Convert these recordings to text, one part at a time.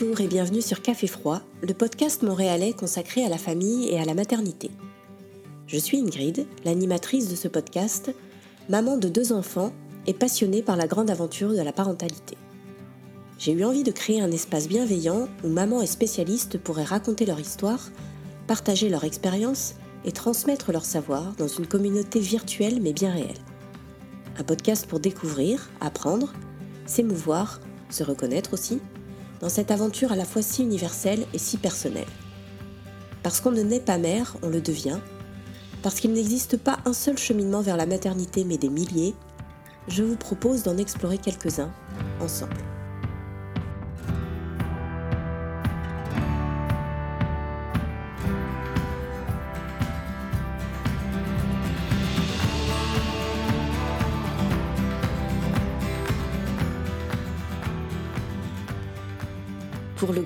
Bonjour et bienvenue sur Café Froid, le podcast montréalais consacré à la famille et à la maternité. Je suis Ingrid, l'animatrice de ce podcast, maman de deux enfants et passionnée par la grande aventure de la parentalité. J'ai eu envie de créer un espace bienveillant où maman et spécialistes pourraient raconter leur histoire, partager leur expérience et transmettre leur savoir dans une communauté virtuelle mais bien réelle. Un podcast pour découvrir, apprendre, s'émouvoir, se reconnaître aussi, dans cette aventure à la fois si universelle et si personnelle. Parce qu'on ne naît pas mère, on le devient. Parce qu'il n'existe pas un seul cheminement vers la maternité, mais des milliers, je vous propose d'en explorer quelques-uns ensemble.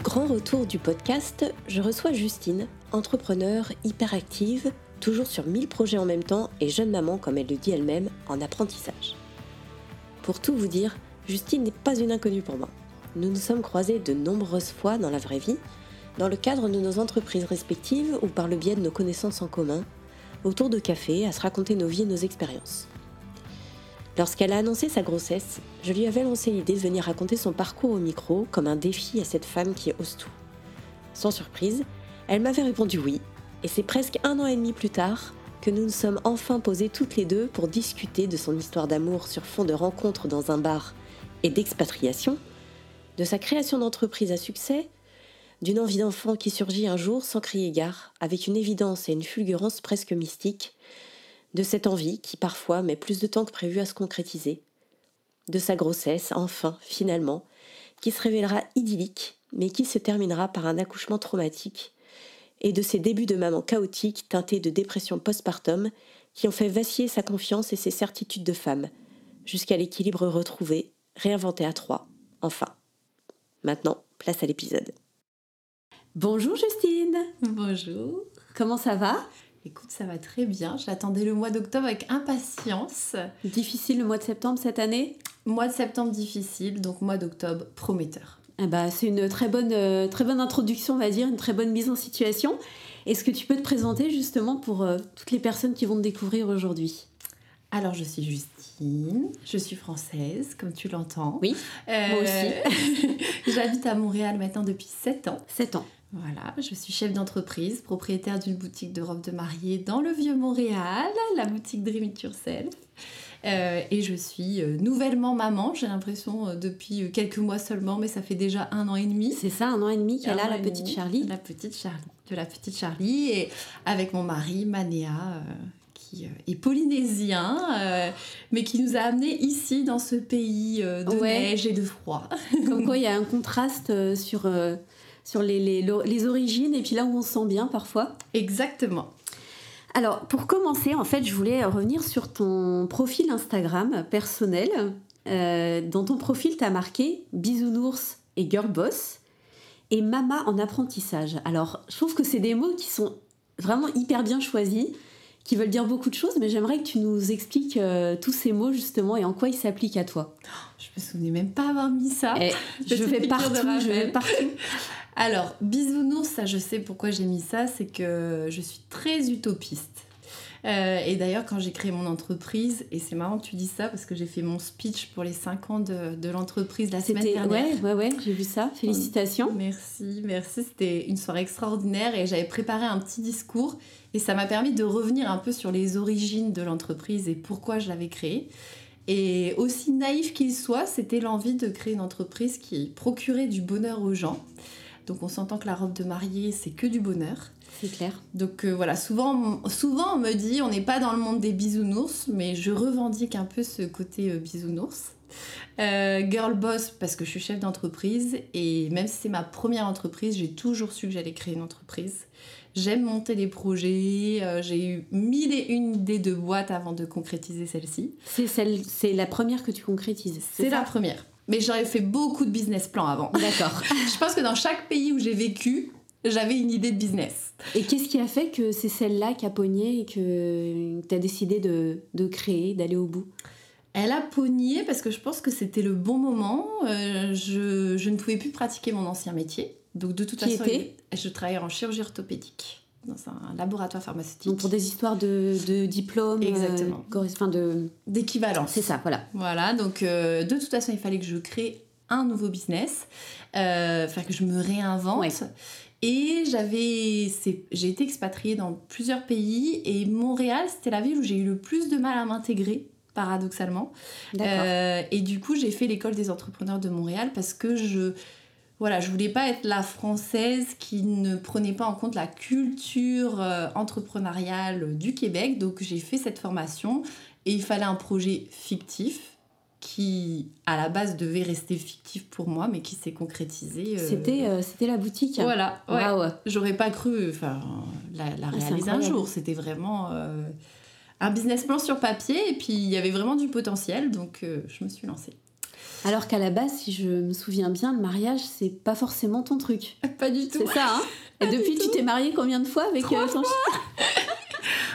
Grand retour du podcast, je reçois Justine, entrepreneur hyperactive, toujours sur 1000 projets en même temps et jeune maman, comme elle le dit elle-même, en apprentissage. Pour tout vous dire, Justine n'est pas une inconnue pour moi. Nous nous sommes croisés de nombreuses fois dans la vraie vie, dans le cadre de nos entreprises respectives ou par le biais de nos connaissances en commun, autour de café, à se raconter nos vies et nos expériences. Lorsqu'elle a annoncé sa grossesse, je lui avais lancé l'idée de venir raconter son parcours au micro comme un défi à cette femme qui ose tout. Sans surprise, elle m'avait répondu oui, et c'est presque un an et demi plus tard que nous nous sommes enfin posés toutes les deux pour discuter de son histoire d'amour sur fond de rencontres dans un bar et d'expatriation, de sa création d'entreprise à succès, d'une envie d'enfant qui surgit un jour sans crier gare, avec une évidence et une fulgurance presque mystique, de cette envie qui parfois met plus de temps que prévu à se concrétiser, de sa grossesse, enfin, finalement, qui se révélera idyllique, mais qui se terminera par un accouchement traumatique, et de ses débuts de maman chaotique teintés de dépression postpartum qui ont fait vaciller sa confiance et ses certitudes de femme, jusqu'à l'équilibre retrouvé, réinventé à trois, enfin. Maintenant, place à l'épisode. Bonjour Justine Bonjour Comment ça va? Écoute, ça va très bien. J'attendais le mois d'octobre avec impatience. Difficile le mois de septembre cette année? Mois de septembre difficile, donc mois d'octobre prometteur. Eh ben, c'est une très bonne, euh, très bonne introduction, on va dire, une très bonne mise en situation. Est-ce que tu peux te présenter justement pour euh, toutes les personnes qui vont te découvrir aujourd'hui? Alors, je suis Justine, je suis française, comme tu l'entends. Oui, Euh, moi aussi. J'habite à Montréal maintenant depuis 7 ans. 7 ans. Voilà, je suis chef d'entreprise, propriétaire d'une boutique de robes de mariée dans le vieux Montréal, la boutique Dream It Yourself. Euh, et je suis euh, nouvellement maman, j'ai l'impression euh, depuis quelques mois seulement, mais ça fait déjà un an et demi. C'est ça, un an et demi qu'elle a, la et petite demi, Charlie. La petite Charlie. De la petite Charlie, et avec mon mari Manéa, euh, qui est polynésien, euh, mais qui nous a amenés ici, dans ce pays de Ouais. neige et de froid. Comme quoi, il y a un contraste sur, sur les, les, les origines et puis là où on se sent bien parfois. Exactement. Alors, pour commencer, en fait, je voulais revenir sur ton profil Instagram personnel. Euh, dans ton profil, tu as marqué bisounours et girl boss et mama en apprentissage. Alors, je trouve que c'est des mots qui sont vraiment hyper bien choisis, qui veulent dire beaucoup de choses, mais j'aimerais que tu nous expliques euh, tous ces mots justement et en quoi ils s'appliquent à toi. Je me souvenais même pas avoir mis ça. Et je vais partout, je vais partout. Alors, bisounours, ça je sais pourquoi j'ai mis ça, c'est que je suis très utopiste. Euh, et d'ailleurs, quand j'ai créé mon entreprise, et c'est marrant que tu dis ça parce que j'ai fait mon speech pour les 5 ans de, de l'entreprise la semaine C'était dernière. ouais, ouais, ouais, j'ai vu ça. Félicitations. Merci, merci. C'était une soirée extraordinaire et j'avais préparé un petit discours et ça m'a permis de revenir un peu sur les origines de l'entreprise et pourquoi je l'avais créée. Et aussi naïf qu'il soit, c'était l'envie de créer une entreprise qui procurait du bonheur aux gens. Donc on s'entend que la robe de mariée, c'est que du bonheur. C'est clair. Donc euh, voilà, souvent, souvent on me dit on n'est pas dans le monde des bisounours, mais je revendique un peu ce côté euh, bisounours. Euh, girl boss parce que je suis chef d'entreprise et même si c'est ma première entreprise, j'ai toujours su que j'allais créer une entreprise. J'aime monter des projets, euh, j'ai eu mille et une idées de boîtes avant de concrétiser celle-ci. C'est celle, c'est la première que tu concrétises. C'est la première. Mais j'aurais fait beaucoup de business plans avant. D'accord. je pense que dans chaque pays où j'ai vécu, j'avais une idée de business. Et qu'est-ce qui a fait que c'est celle-là qui a pogné et que tu as décidé de, de créer, d'aller au bout? Elle a pogné parce que je pense que c'était le bon moment. Euh, je, je, ne pouvais plus pratiquer mon ancien métier. Donc de toute Qui façon, était? je travaillais en chirurgie orthopédique dans un laboratoire pharmaceutique. Donc pour des histoires de, de diplômes. Exactement. Euh, enfin de... C'est ça, voilà. Voilà, donc euh, de toute façon, il fallait que je crée un nouveau business, euh, enfin que je me réinvente. Ouais. Et j'avais, j'ai été expatriée dans plusieurs pays et Montréal, c'était la ville où j'ai eu le plus de mal à m'intégrer paradoxalement. D'accord. et du coup, j'ai fait l'école des entrepreneurs de Montréal parce que je, voilà, je voulais pas être la française qui ne prenait pas en compte la culture euh, entrepreneuriale du Québec. Donc j'ai fait cette formation et il fallait un projet fictif qui, à la base, devait rester fictif pour moi, mais qui s'est concrétisé. euh, C'était euh, c'était la boutique. Voilà, ouais. Waouh. J'aurais pas cru enfin, la, la Ah, réaliser un jour. C'était vraiment euh, un business plan sur papier et puis il y avait vraiment du potentiel, donc euh, je me suis lancée. Alors qu'à la base, si je me souviens bien, le mariage, c'est pas forcément ton truc. Pas du tout. C'est ça, hein Et depuis, tu t'es mariée combien de fois avec euh, ton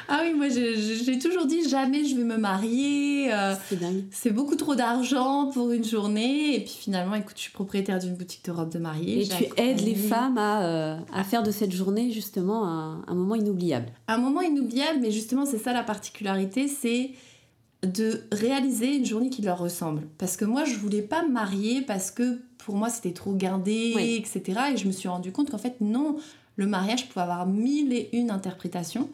Ah oui, moi j'ai- toujours dit jamais je vais me marier. euh, C'est dingue. c'est beaucoup trop d'argent pour une journée. Et puis finalement, écoute, je suis propriétaire d'une boutique de robes de mariée. Et tu aides les femmes à, euh, à faire de cette journée justement un, un moment inoubliable. Un moment inoubliable, mais justement, c'est ça la particularité, c'est de réaliser une journée qui leur ressemble. Parce que moi, je voulais pas me marier parce que pour moi, c'était trop gardé, Oui. etc. Et je me suis rendu compte qu'en fait, non, le mariage pouvait avoir mille et une interprétations.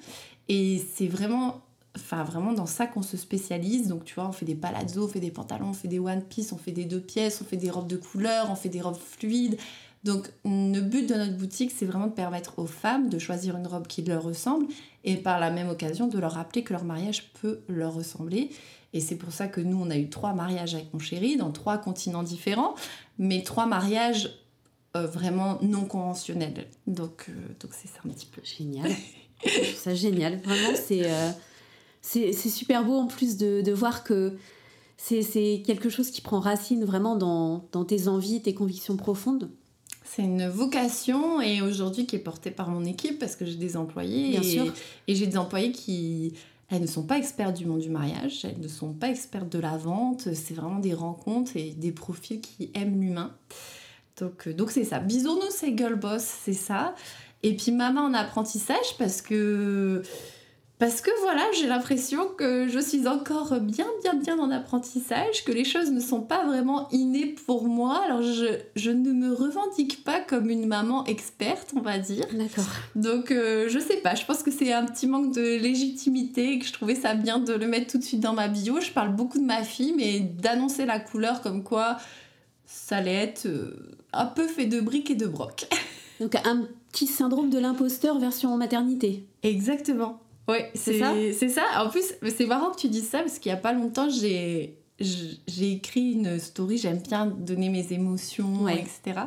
Et c'est vraiment, enfin, vraiment dans ça qu'on se spécialise. Donc, tu vois, on fait des palazzos, on fait des pantalons, on fait des one piece, on fait des deux pièces, on fait des robes de couleur, on fait des robes fluides. Donc, le but de notre boutique, c'est vraiment de permettre aux femmes de choisir une robe qui leur ressemble et par la même occasion de leur rappeler que leur mariage peut leur ressembler. Et c'est pour ça que nous, on a eu trois mariages avec mon chéri dans trois continents différents, mais trois mariages euh, vraiment non conventionnels. Donc, euh, donc c'est un petit peu. Génial. Ça génial. Vraiment, c'est euh, c'est c'est super beau en plus de, de voir que c'est c'est quelque chose qui prend racine vraiment dans, dans tes envies, tes convictions profondes. C'est une vocation et aujourd'hui qui est portée par mon équipe parce que j'ai des employés. Bien et, sûr. Et j'ai des employés qui, elles ne sont pas expertes du monde du mariage, elles ne sont pas expertes de la vente. C'est vraiment des rencontres et des profils qui aiment l'humain. Donc euh, donc c'est ça. Bisounours, c'est girl boss, c'est ça. Et puis maman en apprentissage parce que parce que voilà, j'ai l'impression que je suis encore bien, bien, bien en apprentissage, que les choses ne sont pas vraiment innées pour moi. Alors, je, je ne me revendique pas comme une maman experte, on va dire. D'accord. Donc, euh, je sais pas, je pense que c'est un petit manque de légitimité et que je trouvais ça bien de le mettre tout de suite dans ma bio. Je parle beaucoup de ma fille, mais d'annoncer la couleur comme quoi ça allait être euh, un peu fait de briques et de broc. Donc un petit syndrome de l'imposteur version maternité. Exactement. Oui, C'est ça C'est ça. En plus, c'est marrant que tu dises ça parce qu'il y a pas longtemps, j'ai écrit une story. J'aime bien donner mes émotions, Ouais. etc.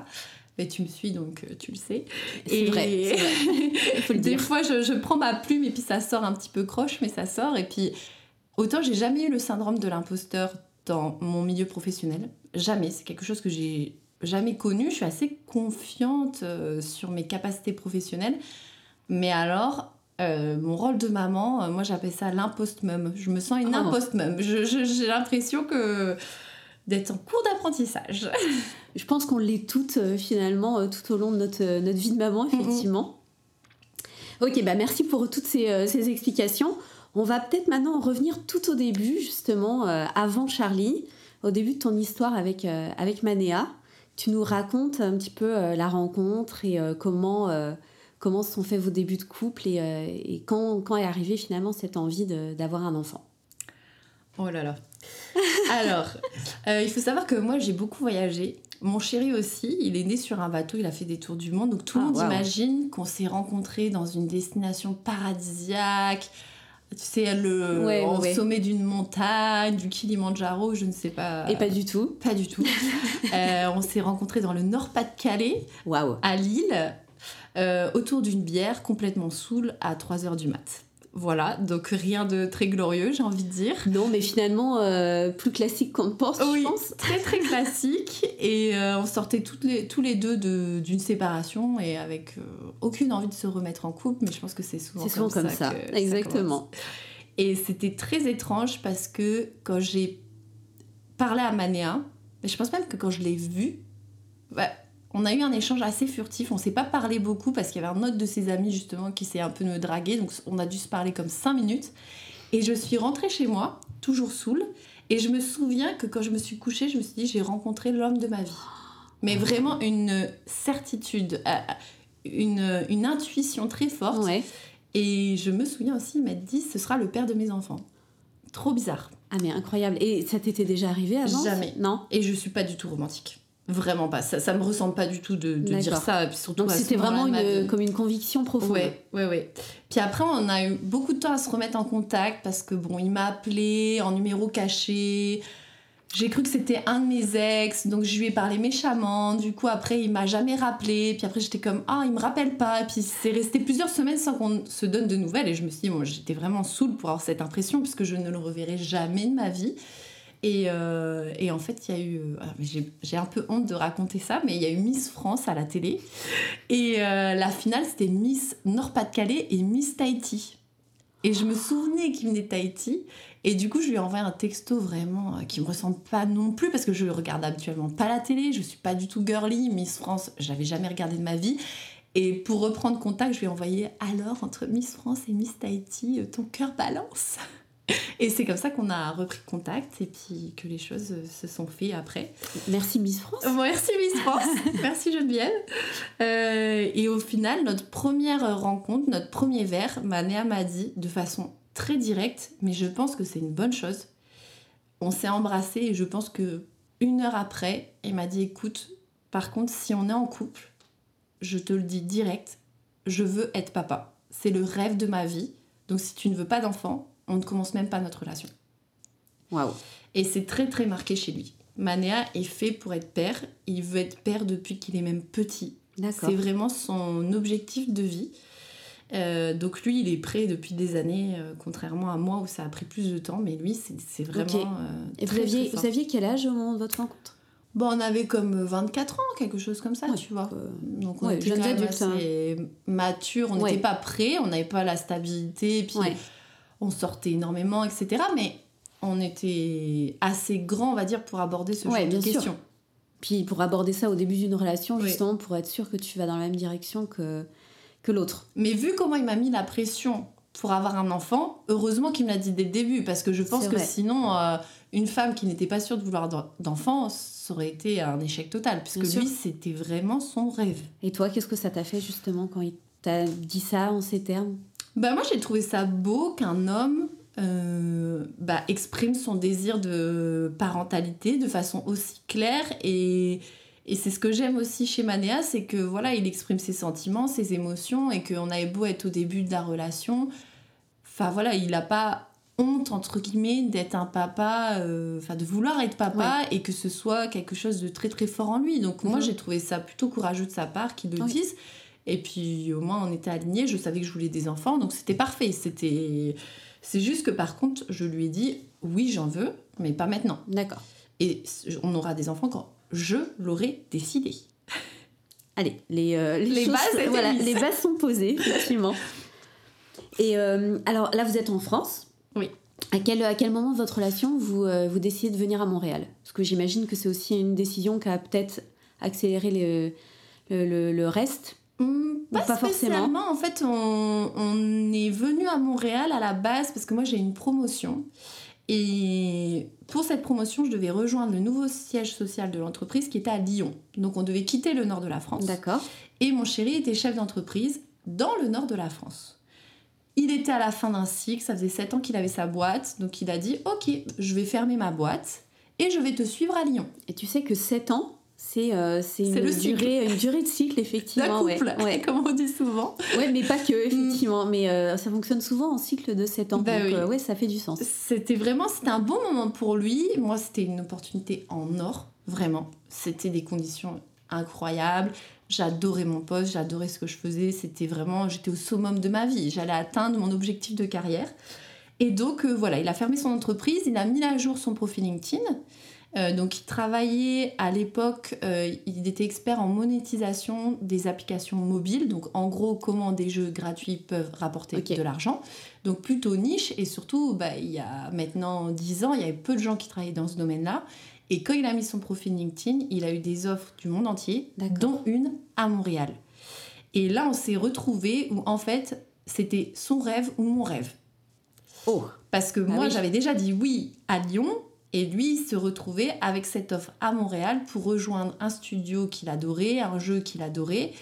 Mais tu me suis donc euh, tu le sais. C'est vrai, c'est vrai. Il faut le Des dire. fois, je, je prends ma plume et puis ça sort un petit peu croche, mais ça sort. Et puis, autant j'ai jamais eu le syndrome de l'imposteur dans mon milieu professionnel. Jamais. C'est quelque chose que j'ai jamais connu. Je suis assez confiante euh, sur mes capacités professionnelles. Mais alors, euh, mon rôle de maman, euh, moi j'appelle ça l'impost-mum. Je me sens une Oh. impost-mum. Je- je- J'ai l'impression que d'être en cours d'apprentissage. Je pense qu'on l'est toutes euh, finalement tout au long de notre, notre vie de maman, effectivement. Ok, bah merci pour toutes ces, ces explications. On va peut-être maintenant revenir tout au début, justement, avant Charlie, au début de ton histoire avec, avec Manéa. Tu nous racontes un petit peu la rencontre et comment, comment se sont faits vos débuts de couple et, euh, et quand, quand est arrivée finalement cette envie d'avoir un enfant? Oh là là. Alors, euh, il faut savoir que moi j'ai beaucoup voyagé. Mon chéri aussi, il est né sur un bateau, il a fait des tours du monde. Donc tout le Ah, monde imagine qu'on s'est rencontrés dans une destination paradisiaque. Tu sais, le, Ouais, au ouais. sommet d'une montagne, du Kilimandjaro, je ne sais pas. Et pas du tout. Pas du tout. Euh, on s'est rencontrés dans le Nord-Pas-de-Calais, Waouh. à Lille, euh, autour d'une bière, complètement saoule, à 3h du mat. Voilà, donc rien de très glorieux, j'ai envie de dire. Non, mais finalement, euh, plus classique qu'on ne pense, Oui, je pense. très très classique. Et euh, on sortait toutes les, tous les deux de- d'une séparation et avec euh, aucune envie de se remettre en couple, mais je pense que c'est souvent, C'est souvent comme ça, que exactement. commence. Et c'était très étrange parce que quand j'ai parlé à Manéa. Mais je pense même que quand je l'ai vu, bah, on a eu un échange assez furtif. On s'est pas parlé beaucoup parce qu'il y avait un autre de ses amis justement qui s'est un peu me draguer. Donc on a dû se parler comme 5 minutes. Et je suis rentrée chez moi, toujours saoule. Et je me souviens que quand je me suis couchée, je me suis dit j'ai rencontré l'homme de ma vie. Mais vraiment une certitude, euh, une, une intuition très forte. Ouais. Et je me souviens aussi, il m'a dit ce sera le père de mes enfants. Trop bizarre. Ah mais incroyable. Et ça t'était déjà arrivé avant? Jamais. Non? Et je suis pas du tout romantique. Vraiment pas. Ça, ça me ressemble pas du tout de, de dire ça. puis surtout Donc c'était vraiment de une, comme une conviction profonde. Ouais, ouais, ouais. Puis après, on a eu beaucoup de temps à se remettre en contact parce que bon, il m'a appelé en numéro caché. J'ai cru que c'était un de mes ex, donc je lui ai parlé méchamment. Du coup, après, il m'a jamais rappelé. Puis après, j'étais comme ah, il me rappelle pas. Puis c'est resté plusieurs semaines sans qu'on se donne de nouvelles. Et je me suis dit, bon, j'étais vraiment saoule pour avoir cette impression puisque je ne le reverrai jamais de ma vie. Et, euh, et en fait, il y a eu. euh, J'ai un peu honte de raconter ça, mais il y a eu Miss France à la télé. Et euh, la finale, c'était Miss Nord-Pas-de-Calais et Miss Tahiti. Et je me souvenais qu'il venait de Tahiti. Et du coup, je lui ai envoyé un texto vraiment qui me ressemble pas non plus parce que je regarde habituellement pas la télé. Je suis pas du tout girly. Miss France, je l'avais jamais regardé de ma vie. Et pour reprendre contact, je lui ai envoyé alors entre Miss France et Miss Tahiti, ton cœur balance? Et c'est comme ça qu'on a repris contact et puis que les choses se sont faites après. Merci Miss France. Merci Miss France, merci Geneviève. Euh, et au final, notre première rencontre, notre premier verre, Manéa m'a dit de façon très directe, mais je pense que c'est une bonne chose. On s'est embrassé et je pense que une heure après, il m'a dit écoute, par contre, si on est en couple, je te le dis direct, je veux être papa. C'est le rêve de ma vie. Donc si tu ne veux pas d'enfant, on ne commence même pas notre relation. Waouh. Et c'est très très marqué chez lui. Manéa est fait pour être père. Il veut être père depuis qu'il est même petit. D'accord. C'est vraiment son objectif de vie. Euh, donc lui, il est prêt depuis des années, euh, contrairement à moi où ça a pris plus de temps. Mais lui, c'est vraiment. Ok. euh, Et vous aviez, vous aviez quel âge au moment de votre rencontre? Bon, on avait comme 24 ans, quelque chose comme ça, Ouais, tu vois. euh, Donc on ouais, était quand même hein. mature, on Ouais. n'était pas prêts, on n'avait pas la stabilité, puis. On sortait énormément, etc. Mais on était assez grand, on va dire, pour aborder ce Ouais, genre bien de sûr. questions. Puis pour aborder ça au début d'une relation, Oui. justement, pour être sûr que tu vas dans la même direction que, que l'autre. Mais vu comment il m'a mis la pression pour avoir un enfant, heureusement qu'il me l'a dit dès le début, parce que je pense que sinon, euh, une femme qui n'était pas sûre de vouloir d'en- d'enfant, ça aurait été un échec total, puisque Bien lui, c'était vraiment son rêve. Et toi, qu'est-ce que ça t'a fait justement quand il t'a dit ça en ces termes? Bah moi j'ai trouvé ça beau qu'un homme euh, bah, exprime son désir de parentalité de façon aussi claire et, et c'est ce que j'aime aussi chez Manéa, c'est que voilà il exprime ses sentiments, ses émotions et qu'on avait beau être au début de la relation, enfin voilà il n'a pas honte entre guillemets d'être un papa, euh, enfin de vouloir être papa et que ce soit quelque chose de très très fort en lui. Donc moi Mhm. j'ai trouvé ça plutôt courageux de sa part qu'il le Oui. Et puis au moins on était alignés, je savais que je voulais des enfants, donc c'était parfait. C'était, c'est juste que par contre je lui ai dit oui j'en veux, mais pas maintenant. D'accord. Et on aura des enfants quand je l'aurai décidé. Allez, les, euh, les, Les choses- bases voilà, les bases sont posées, effectivement. Et euh, alors là, vous êtes en France. Oui. À quel, à quel moment de votre relation vous, euh, vous décidez de venir à Montréal? Parce que j'imagine que c'est aussi une décision qui a peut-être accéléré le, le, le- le reste. Pas, pas forcément. En fait, on, on est venu à Montréal à la base parce que moi j'ai une promotion. Et pour cette promotion, je devais rejoindre le nouveau siège social de l'entreprise qui était à Lyon. Donc on devait quitter le nord de la France. D'accord. Et mon chéri était chef d'entreprise dans le nord de la France. Il était à la fin d'un cycle, ça faisait 7 ans qu'il avait sa boîte, donc il a dit Ok, je vais fermer ma boîte et je vais te suivre à Lyon. Et tu sais que 7 ans, c'est euh, c'est une, le durée, une durée de cycle, effectivement. ouais. couple, Ouais. comme on dit souvent. Ouais, mais pas que, effectivement. Mais euh, ça fonctionne souvent en cycle de 7 ans. Bah donc, oui. euh, ouais, ça fait du sens. C'était vraiment, c'était un bon moment pour lui. Moi, c'était une opportunité en or, vraiment. C'était des conditions incroyables. J'adorais mon poste, j'adorais ce que je faisais. C'était vraiment, j'étais au summum de ma vie. J'allais atteindre mon objectif de carrière. Et donc, voilà, il a fermé son entreprise, il a mis à jour son profil LinkedIn. Euh, donc il travaillait à l'époque, euh, il était expert en monétisation des applications mobiles. Donc en gros, comment des jeux gratuits peuvent rapporter de l'argent. Donc plutôt niche et surtout, bah, il y a maintenant 10 ans, il y avait peu de gens qui travaillaient dans ce domaine-là. Et quand il a mis son profil LinkedIn, il a eu des offres du monde entier, dont une à Montréal. Et là, on s'est retrouvés où en fait, c'était son rêve ou mon rêve. Oh, Parce que Bah moi, oui. j'avais déjà dit oui à Lyon. Et lui, il se retrouvait avec cette offre à Montréal pour rejoindre un studio qu'il adorait, un jeu qu'il adorait.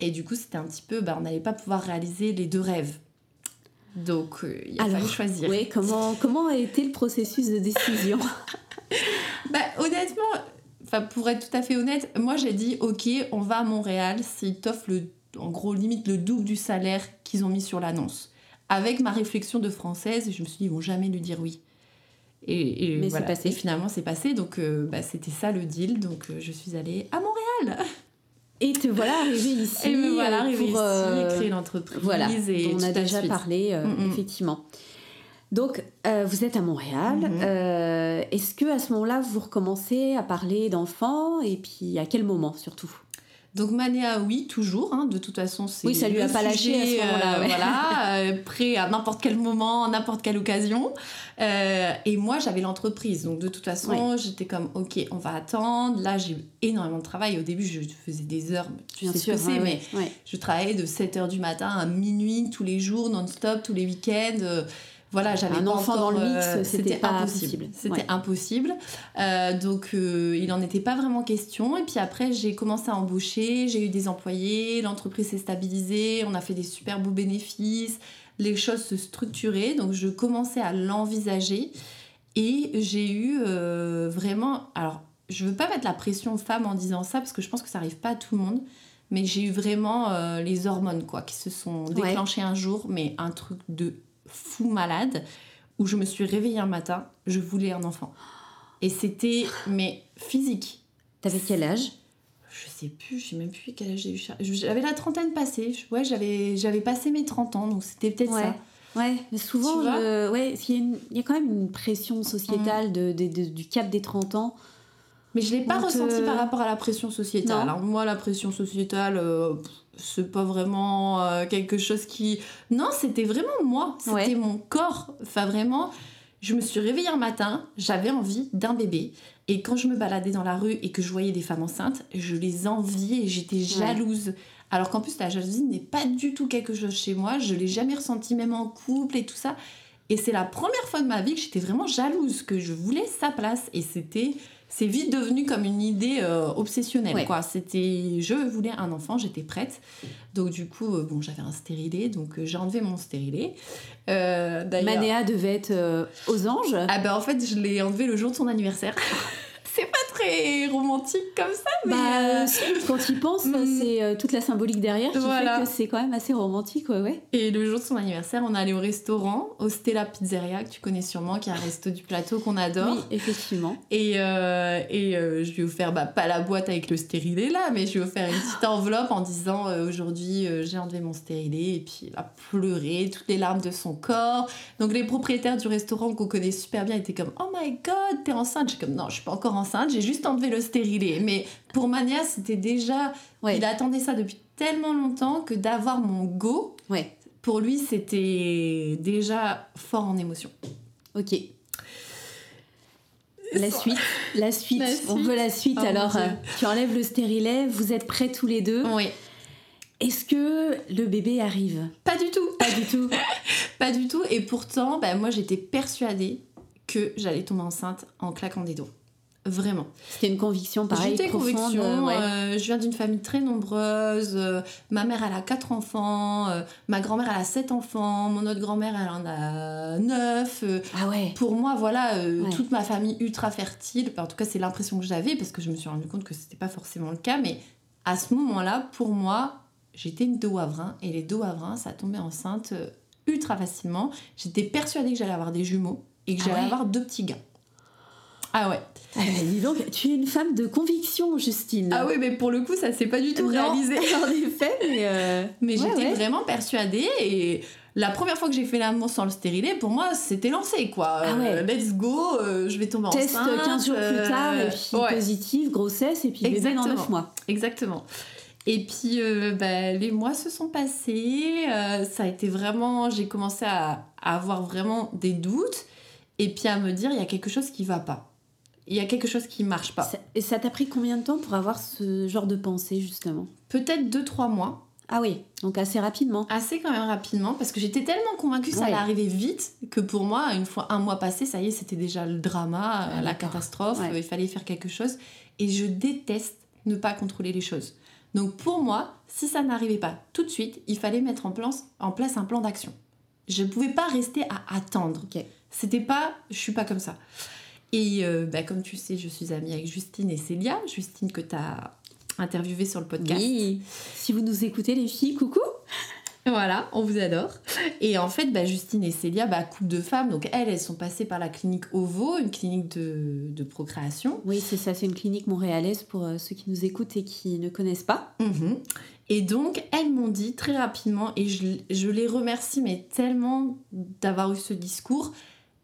Et du coup, c'était un petit peu, bah, on n'allait pas pouvoir réaliser les deux rêves. Donc, euh, il a fallu choisir. ouais, comment, comment a été le processus de décision? Bah, honnêtement, pour être tout à fait honnête, moi j'ai dit ok, on va à Montréal s'ils t'offrent le, en gros limite le double du salaire qu'ils ont mis sur l'annonce. Avec ma réflexion de française, je me suis dit ils vont jamais lui dire oui. Et, et Mais c'est voilà. passé. Et finalement c'est passé, donc euh, bah, c'était ça le deal. Donc euh, je suis allée à Montréal. Et te voilà arrivé ici. et me voilà euh, arrivée pour, ici, créer l'entreprise. Voilà, et on a déjà parlé, Mm, mm. effectivement. Donc, vous êtes à Montréal. Mhm. Euh, Est-ce que à ce moment-là, vous recommencez à parler d'enfants? Et puis, à quel moment, surtout? Donc Manéa, oui, toujours. hein, de toute façon, c'est Oui, ça lui a pas lâché à ce moment-là, euh, ouais. voilà, euh, prêt à n'importe quel moment, n'importe quelle occasion. Euh, et moi, j'avais l'entreprise. Donc de toute façon, j'étais comme, ok, on va attendre. Là, j'ai eu énormément de travail. Au début, je faisais des heures. Tu sais ce que mais ouais. je travaillais de 7h du matin à minuit, tous les jours, non-stop, tous les week-ends. Voilà, j'avais Un enfant encore, dans le mix, euh, c'était impossible. possible. C'était Ouais. impossible. Euh, donc, euh, il n'en était pas vraiment question. Et puis après, j'ai commencé à embaucher, j'ai eu des employés, l'entreprise s'est stabilisée, on a fait des super beaux bénéfices, les choses se structuraient. Donc, je commençais à l'envisager. Et j'ai eu euh, vraiment. Alors, je veux pas mettre la pression aux femmes en disant ça, parce que je pense que ça arrive pas à tout le monde. Mais j'ai eu vraiment euh, les hormones, quoi, qui se sont Ouais. déclenchées un jour, mais un truc de fou malade, où je me suis réveillée un matin, je voulais un enfant. Et c'était, mais physique. T'avais quel âge? Je sais plus, je sais même plus quel âge j'ai eu. J'avais la trentaine passée. Ouais, j'avais, j'avais passé mes 30 ans, donc c'était peut-être Ouais. ça. Ouais, mais souvent, je- ouais, il y, a une- il y a quand même une pression sociétale Mm. de, de- de- du cap des 30 ans. Mais je l'ai pas ressenti par rapport à la pression sociétale. Alors moi, la pression sociétale, euh, pff, c'est pas vraiment euh, quelque chose qui... Non, c'était vraiment moi. C'était Ouais. mon corps. Enfin, vraiment, je me suis réveillée un matin, j'avais envie d'un bébé. Et quand je me baladais dans la rue et que je voyais des femmes enceintes, je les enviais et j'étais jalouse. Alors qu'en plus, la jalousie n'est pas du tout quelque chose chez moi. Je l'ai jamais ressenti, même en couple et tout ça. Et c'est la première fois de ma vie que j'étais vraiment jalouse, que je voulais sa place. Et c'était, c'est vite devenu comme une idée euh, obsessionnelle, Ouais. quoi. C'était, je voulais un enfant, j'étais prête. Donc du coup, euh, bon, j'avais un stérilet, donc euh, j'ai enlevé mon stérilet. Euh, Manéa devait être aux anges. Ah ben en fait, je l'ai enlevé le jour de son anniversaire. c'est pas très romantique comme ça, mais. Bah, euh, quand il pense, Mm. c'est euh, toute la symbolique derrière qui Voilà. fait que c'est quand même assez romantique, ouais, ouais. Et le jour de son anniversaire, on est allé au restaurant, au Stella Pizzeria, que tu connais sûrement, qui est un resto du plateau qu'on adore. Oui, effectivement. Et, euh, et je lui ai offert, bah, pas la boîte avec le stérilet là, mais je lui ai offert une petite enveloppe en disant aujourd'hui j'ai enlevé mon stérilet. Et puis il a pleuré, toutes les larmes de son corps. Donc les propriétaires du restaurant qu'on connaît super bien étaient comme Oh my god, t'es enceinte J'ai comme Non, je suis pas encore enceinte, j'ai juste enlevé le stérilet. Mais pour Mania, c'était déjà. Ouais. Il attendait ça depuis tellement longtemps que d'avoir mon go, Ouais, pour lui, c'était déjà fort en émotion. ok. La suite, la suite, La on suite. veut la suite. Oh Alors, euh, tu enlèves le stérilet, vous êtes prêts tous les deux. Oui. Est-ce que le bébé arrive? Pas du tout. Pas du tout. Pas du tout. Et pourtant, bah, moi, j'étais persuadée que j'allais tomber enceinte en claquant des doigts. Vraiment. C'était une conviction pareille, J'étais conviction. euh, ouais. euh, je viens d'une famille très nombreuse. euh, ma mère, elle a quatre enfants. ma grand-mère, elle a sept enfants. Mon autre grand-mère, elle en a neuf. Ah ouais. pour moi, voilà, Ouais. toute ma famille ultra fertile. Enfin, en tout cas, c'est l'impression que j'avais parce que je me suis rendu compte que c'était pas forcément le cas. Mais à ce moment-là, pour moi, j'étais une deux Wavrin et les deux Wavrins, ça tombait enceinte ultra facilement. J'étais persuadée que j'allais avoir des jumeaux et que Ah j'allais ouais avoir deux petits gars. Ah ouais. Ah, dis donc, tu es une femme de conviction, Justine. Ah oui, mais pour le coup, ça s'est pas du tout Non, réalisé. en effet, mais. euh, Mais ouais, j'étais ouais. vraiment persuadée et la première fois que j'ai fait l'amour sans le stérilet, pour moi, c'était lancé quoi. Ah ouais. Euh, let's go, euh, je vais tomber Test enceinte. 15 jours plus tard, et puis ouais. positive, grossesse, et puis bébé dans Exactement. 9 mois. Exactement. Et puis euh, bah, les mois se sont passés, ça a été vraiment, j'ai commencé à, à avoir vraiment des doutes et puis à me dire il y a quelque chose qui va pas. Il y a quelque chose qui marche pas. Ça- Et ça t'a pris combien de temps pour avoir ce genre de pensée, justement? Peut-être 2-3 mois, Ah oui, donc assez rapidement. assez quand même rapidement parce que j'étais tellement convaincue que ça allait arriver vite que pour moi, une fois un mois passé, ça y est, c'était déjà le drama, Ah, la d'accord. catastrophe, Ouais. euh, il fallait faire quelque chose et je déteste ne pas contrôler les choses. Donc pour moi, si ça n'arrivait pas tout de suite, il fallait mettre en place, en place un plan d'action. Je ne pouvais pas rester à attendre. Ok. C'était pas, je suis pas comme ça. Et euh, bah, comme tu sais, je suis amie avec Justine et Célia. Justine que tu as interviewée sur le podcast. Oui. Si vous nous écoutez, les filles, coucou. Voilà, on vous adore. Et en fait, bah, Justine et Célia, bah, couple de femmes, donc elles, elles sont passées par la clinique OVO, une clinique de, de procréation. Oui, c'est ça, c'est une clinique montréalaise pour euh, ceux qui nous écoutent et qui ne connaissent pas. Mhm. Et donc, elles m'ont dit très rapidement, et je, je les remercie, mais tellement d'avoir eu ce discours,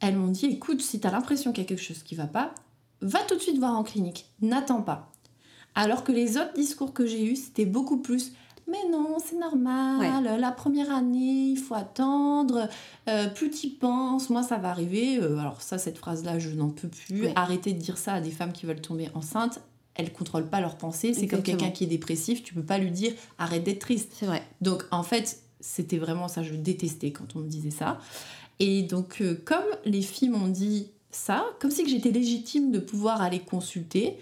elles m'ont dit, écoute, si tu as l'impression qu'il y a quelque chose qui va pas, va tout de suite voir en clinique, n'attends pas. Alors que les autres discours que j'ai eus, c'était beaucoup plus, mais non, c'est normal, la première année, il faut attendre, euh, plus tu penses, moi ça va arriver. Euh, alors ça, cette phrase-là, je n'en peux plus. Ouais. Arrêtez de dire ça à des femmes qui veulent tomber enceintes. Elles contrôlent pas leurs pensées. C'est comme quelqu'un qui est dépressif, tu peux pas lui dire arrête d'être triste. C'est vrai. Donc en fait, c'était vraiment ça, je détestais quand on me disait ça. Et donc euh, comme les filles m'ont dit ça, comme si j'étais légitime de pouvoir aller consulter,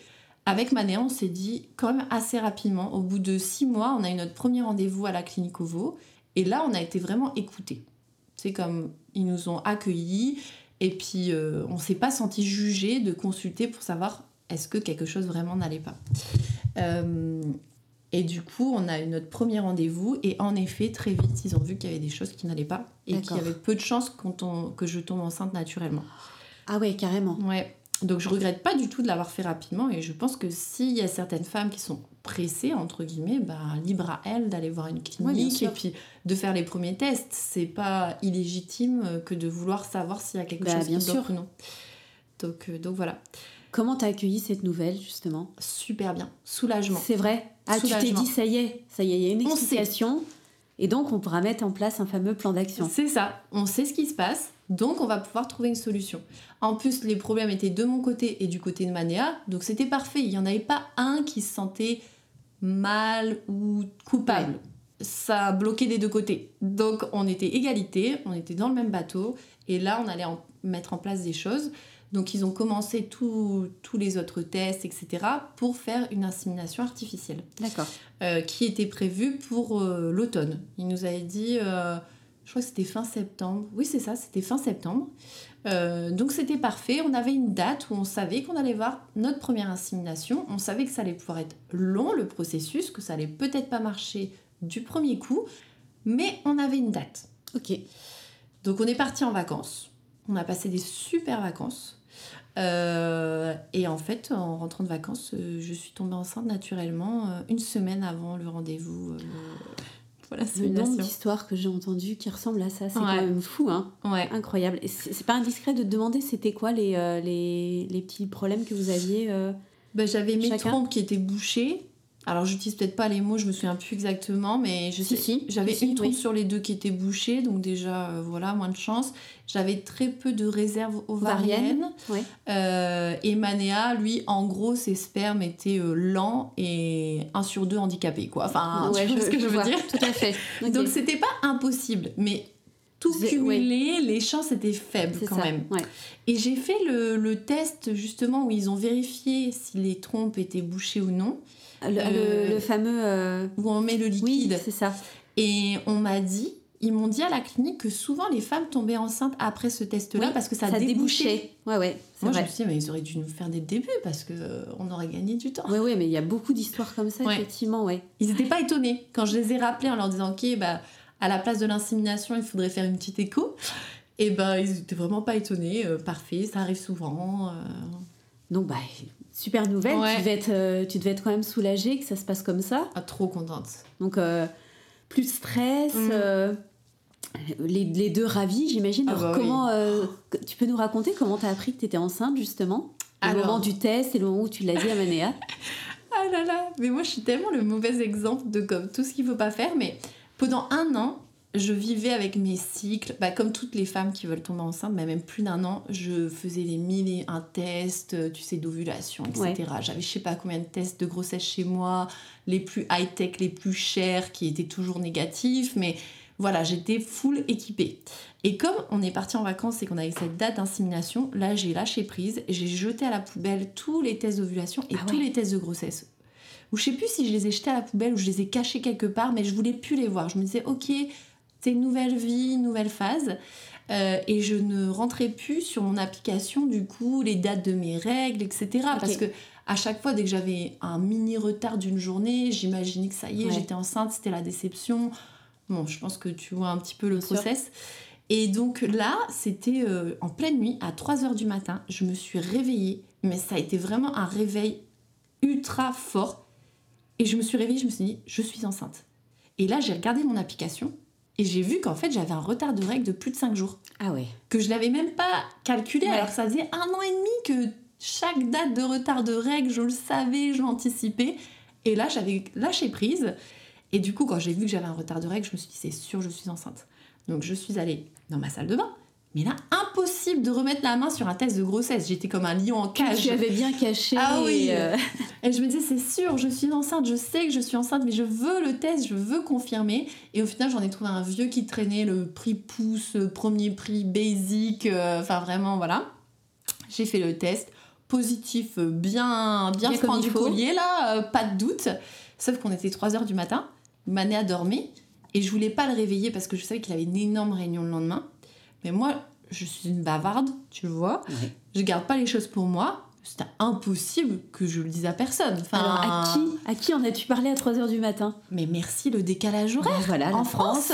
avec Manéa, on s'est dit quand même assez rapidement, au bout de six mois, on a eu notre premier rendez-vous à la clinique OVO, et là on a été vraiment écoutés. C'est comme ils nous ont accueillis, et puis euh, on s'est pas senti jugé de consulter pour savoir est-ce que quelque chose vraiment n'allait pas. Euh, et du coup, on a eu notre premier rendez-vous et en effet, très vite, ils ont vu qu'il y avait des choses qui n'allaient pas et qu'il y avait peu de chances tombe- que je tombe enceinte naturellement. Ah ouais, carrément. Ouais. Donc je regrette pas du tout de l'avoir fait rapidement et je pense que s'il y a certaines femmes qui sont pressées entre guillemets, bah, libre à elles d'aller voir une clinique et puis de faire les premiers tests. C'est pas illégitime euh, que de vouloir savoir s'il y a quelque Bah, chose bien qui sûr. ou non. Donc, euh, donc voilà, Comment t'as accueilli cette nouvelle, justement? Super bien, soulagement. C'est vrai? Ah, tu t'es Soulagement. dit, ça y est, ça y est, il y a une explication. Et donc, on pourra mettre en place un fameux plan d'action. C'est ça, on sait ce qui se passe, donc on va pouvoir trouver une solution. En plus, les problèmes étaient de mon côté et du côté de Manéa, donc c'était parfait. Il n'y en avait pas un qui se sentait mal ou coupable. Ça bloquait des deux côtés. Donc on était égalité, on était dans le même bateau, et là on allait en- mettre en place des choses. Donc ils ont commencé tous tous les autres tests, etc., pour faire une insémination artificielle D'accord. euh, qui était prévu pour euh, l'automne. Il nous avait dit, euh, je crois que c'était fin septembre. Oui, c'est ça, c'était fin septembre. Donc c'était parfait. On avait une date où on savait qu'on allait voir notre première insémination. On savait que ça allait pouvoir être long le processus, que ça allait peut-être pas marcher du premier coup, mais on avait une date. Ok. Donc on est parti en vacances. On a passé des super vacances. Euh, et en fait, en rentrant de vacances, euh, je suis tombée enceinte naturellement euh, une semaine avant le rendez-vous euh, pour Le nombre d'histoires que j'ai entendues qui ressemblent à ça, c'est Ouais. quand même fou, hein Ouais. Incroyable. C'est pas indiscret de te demander c'était quoi les, euh, les, les petits problèmes que vous aviez Ben, J'avais mes trompes qui étaient bouchées. Alors, j'utilise peut-être pas les mots, je me souviens plus exactement, mais je Si, sais, si, j'avais si, une trompe oui. sur les deux qui étaient bouchées, donc déjà, euh, voilà, moins de chance. J'avais très peu de réserves ovariennes. Euh, et Manéa, lui, en gros, ses spermes étaient euh, lents et un sur deux handicapés, quoi. Enfin, Ouais, tu vois ce que je veux vois, dire? Tout à fait. Ok. Donc, c'était pas impossible, mais tout cumulé, les chances étaient faibles quand ça. même. Ouais. Et j'ai fait le, le test, justement, où ils ont vérifié si les trompes étaient bouchées ou non, Le, Euh, le- le fameux. euh, où on met le Oui, liquide. c'est ça. et on m'a dit... Ils m'ont dit à la clinique que souvent les femmes tombaient enceintes après ce test-là Oui, parce que ça, débouchait. Ouais, ouais. Moi, je me suis dit, mais ils auraient dû nous faire dès le début parce que euh, on aurait gagné du temps. Oui, oui, mais il y a beaucoup d'histoires comme ça, Ouais. effectivement, ouais. Ils n'étaient pas étonnés quand je les ai rappelés en leur disant ok bah à la place de l'insémination il faudrait faire une petite écho et ben ils étaient vraiment pas étonnés Euh, parfait ça arrive souvent euh, Donc, bah, super nouvelle. Ouais. Tu, devais être, euh, tu devais être quand même soulagée que ça se passe comme ça. Ah, trop contente. Donc, euh, plus de stress. Mm. euh, les, les deux ravis, j'imagine. Ah Alors, bah oui. comment. euh, tu peux nous raconter comment tu as appris que tu étais enceinte, justement? Le Alors- moment du test et le moment où tu l'as dit à Manéa. Ah là là, mais moi je suis tellement le mauvais exemple de comme tout ce qu'il faut pas faire. Mais pendant un an, je vivais avec mes cycles, bah, comme toutes les femmes qui veulent tomber enceinte, mais même plus d'un an, je faisais les mille et un tests, euh, tu sais, d'ovulation, etc. J'avais je sais pas combien de tests de grossesse chez moi, les plus high-tech, les plus chers, qui étaient toujours négatifs, mais voilà, j'étais full équipée. Et comme on est parti en vacances et qu'on avait cette date d'insémination, là j'ai lâché prise, j'ai jeté à la poubelle tous les tests d'ovulation et Ah tous les tests de grossesse. Ou je sais plus si je les ai jetés à la poubelle ou je les ai cachés quelque part, mais je voulais plus les voir. Je me disais, ok, une nouvelle vie, une nouvelle phase. Euh, et je ne rentrais plus sur mon application, du coup, les dates de mes règles, etc. Parce que à chaque fois, dès que j'avais un mini retard d'une journée, j'imaginais que ça y est, Ouais. j'étais enceinte, c'était la déception. Bon, je pense que tu vois un petit peu le Bien sûr. process. Et donc là, c'était euh, en pleine nuit, à 3h du matin, je me suis réveillée, mais ça a été vraiment un réveil ultra fort. Et je me suis réveillée, je me suis dit, je suis enceinte. Et là, j'ai regardé mon application et j'ai vu qu'en fait, j'avais un retard de règles de plus de 5 jours. Ah ouais. Que je l'avais même pas calculé, Ouais. alors que ça faisait un an et demi que chaque date de retard de règles, je le savais, je l'anticipais. Et là, j'avais lâché prise. Et du coup, quand j'ai vu que j'avais un retard de règles, je me suis dit, c'est sûr, je suis enceinte. Donc, je suis allée dans ma salle de bain. Mais là, impossible de remettre la main sur un test de grossesse. J'étais comme un lion en cage. Tu avais bien caché. Ah oui. et, euh, Et je me disais, c'est sûr, je suis enceinte, je sais que je suis enceinte, mais je veux le test, je veux confirmer. Et au final, j'en ai trouvé un vieux qui traînait le prix pouce, euh, premier prix basic, euh, enfin vraiment, voilà. J'ai fait le test, positif, bien, bien, Bien franc du collier, là, euh, pas de doute. Sauf qu'on était 3 heures du matin, Mané a dormi, et je voulais pas le réveiller parce que je savais qu'il avait une énorme réunion le lendemain. Mais moi, je suis une bavarde, tu le vois. Ouais. Je garde pas les choses pour moi. C'était impossible que je le dise à personne. Enfin, Alors, à qui, à qui en as-tu parlé à 3h du matin? Mais merci le décalage horaire. Ben voilà, en France.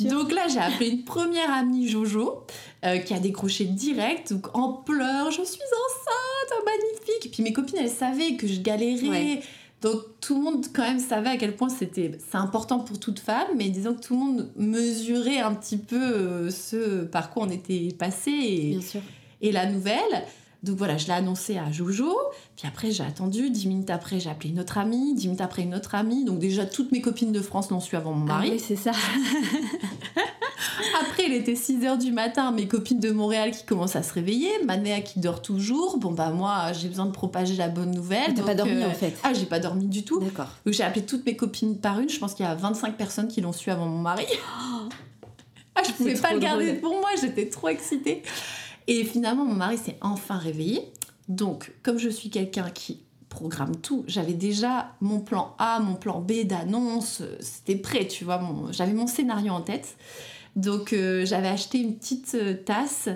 Donc là, j'ai appelé une première amie Jojo euh, qui a décroché direct, donc en pleurs. Je suis enceinte, magnifique. Et puis mes copines, elles savaient que je galérais. Ouais. Donc tout le monde quand même savait à quel point c'était c'est important pour toute femme, mais disons que tout le monde mesurait un petit peu euh, ce par quoi on était passé et, Bien sûr. et la nouvelle. Donc voilà, je l'ai annoncé à Jojo. Puis après, j'ai attendu. Dix minutes après, j'ai appelé une autre amie. Dix minutes après, une autre amie. Donc déjà, toutes mes copines de France l'ont su avant mon Ah mari. oui, c'est ça. Après, il était 6 heures du matin. Mes copines de Montréal qui commencent à se réveiller. Manéa qui dort toujours. Bon, bah moi, j'ai besoin de propager la bonne nouvelle. T'as pas dormi euh, en fait. Ah, j'ai pas dormi du tout. D'accord. Donc j'ai appelé toutes mes copines par une. Je pense qu'il y a 25 personnes qui l'ont su avant mon mari. ah, je pouvais pas le garder drôle. pour moi, j'étais trop excitée. Et finalement, mon mari s'est enfin réveillé. Donc, comme je suis quelqu'un qui programme tout, j'avais déjà mon plan A, mon plan B d'annonce, c'était prêt, tu vois. Mon... J'avais mon scénario en tête. Donc, euh, j'avais acheté une petite euh, tasse.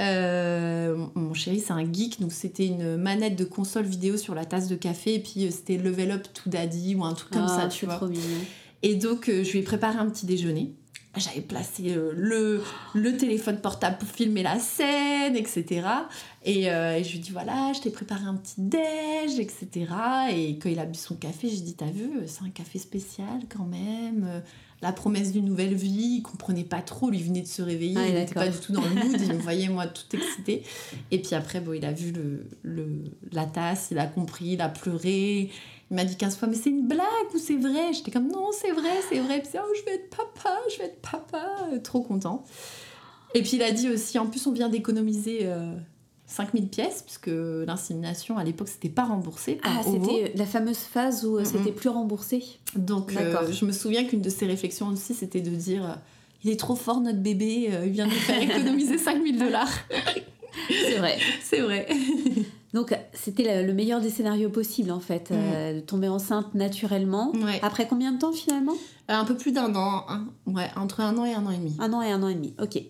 Euh, mon chéri, c'est un geek, donc c'était une manette de console vidéo sur la tasse de café, et puis c'était Level Up to Daddy ou un truc comme Ah, ça, tu vois. trop mignon. Et donc, je lui ai préparé un petit déjeuner. J'avais placé le, le téléphone portable pour filmer la scène, etc. Et, euh, et je lui ai dit, voilà, je t'ai préparé un petit déj, etc. Et quand il a bu son café, j'ai dit, t'as vu, c'est un café spécial quand même. La promesse d'une nouvelle vie, il comprenait pas trop, lui venait de se réveiller, Ah, il n'était pas du tout dans le mood, il me voyait moi tout excité. Et puis après, bon, il a vu le, le- la tasse, il a compris, il a pleuré. Il m'a dit 15 fois, mais c'est une blague ou c'est vrai? J'étais comme, non, c'est vrai, c'est vrai. Puis, oh, je vais être papa, je vais être papa. Euh, Trop content. Et puis il a dit aussi, en plus, on vient d'économiser euh, 5000 pièces, puisque l'insémination, à l'époque, c'était pas remboursé. par Ah, c'était la fameuse phase où euh, Mhm. c'était plus remboursé. Donc, euh, je me souviens qu'une de ses réflexions aussi, c'était de dire, euh, il est trop fort, notre bébé, euh, il vient de nous faire économiser 5000 dollars. C'est vrai. C'est vrai. Donc, c'était le, le meilleur des scénarios possibles en fait, euh, de tomber enceinte naturellement. Ouais. Après combien de temps finalement? Euh, Un peu plus d'un an. hein. Ouais, entre un an et un an et demi. Un an et un an et demi. Ok.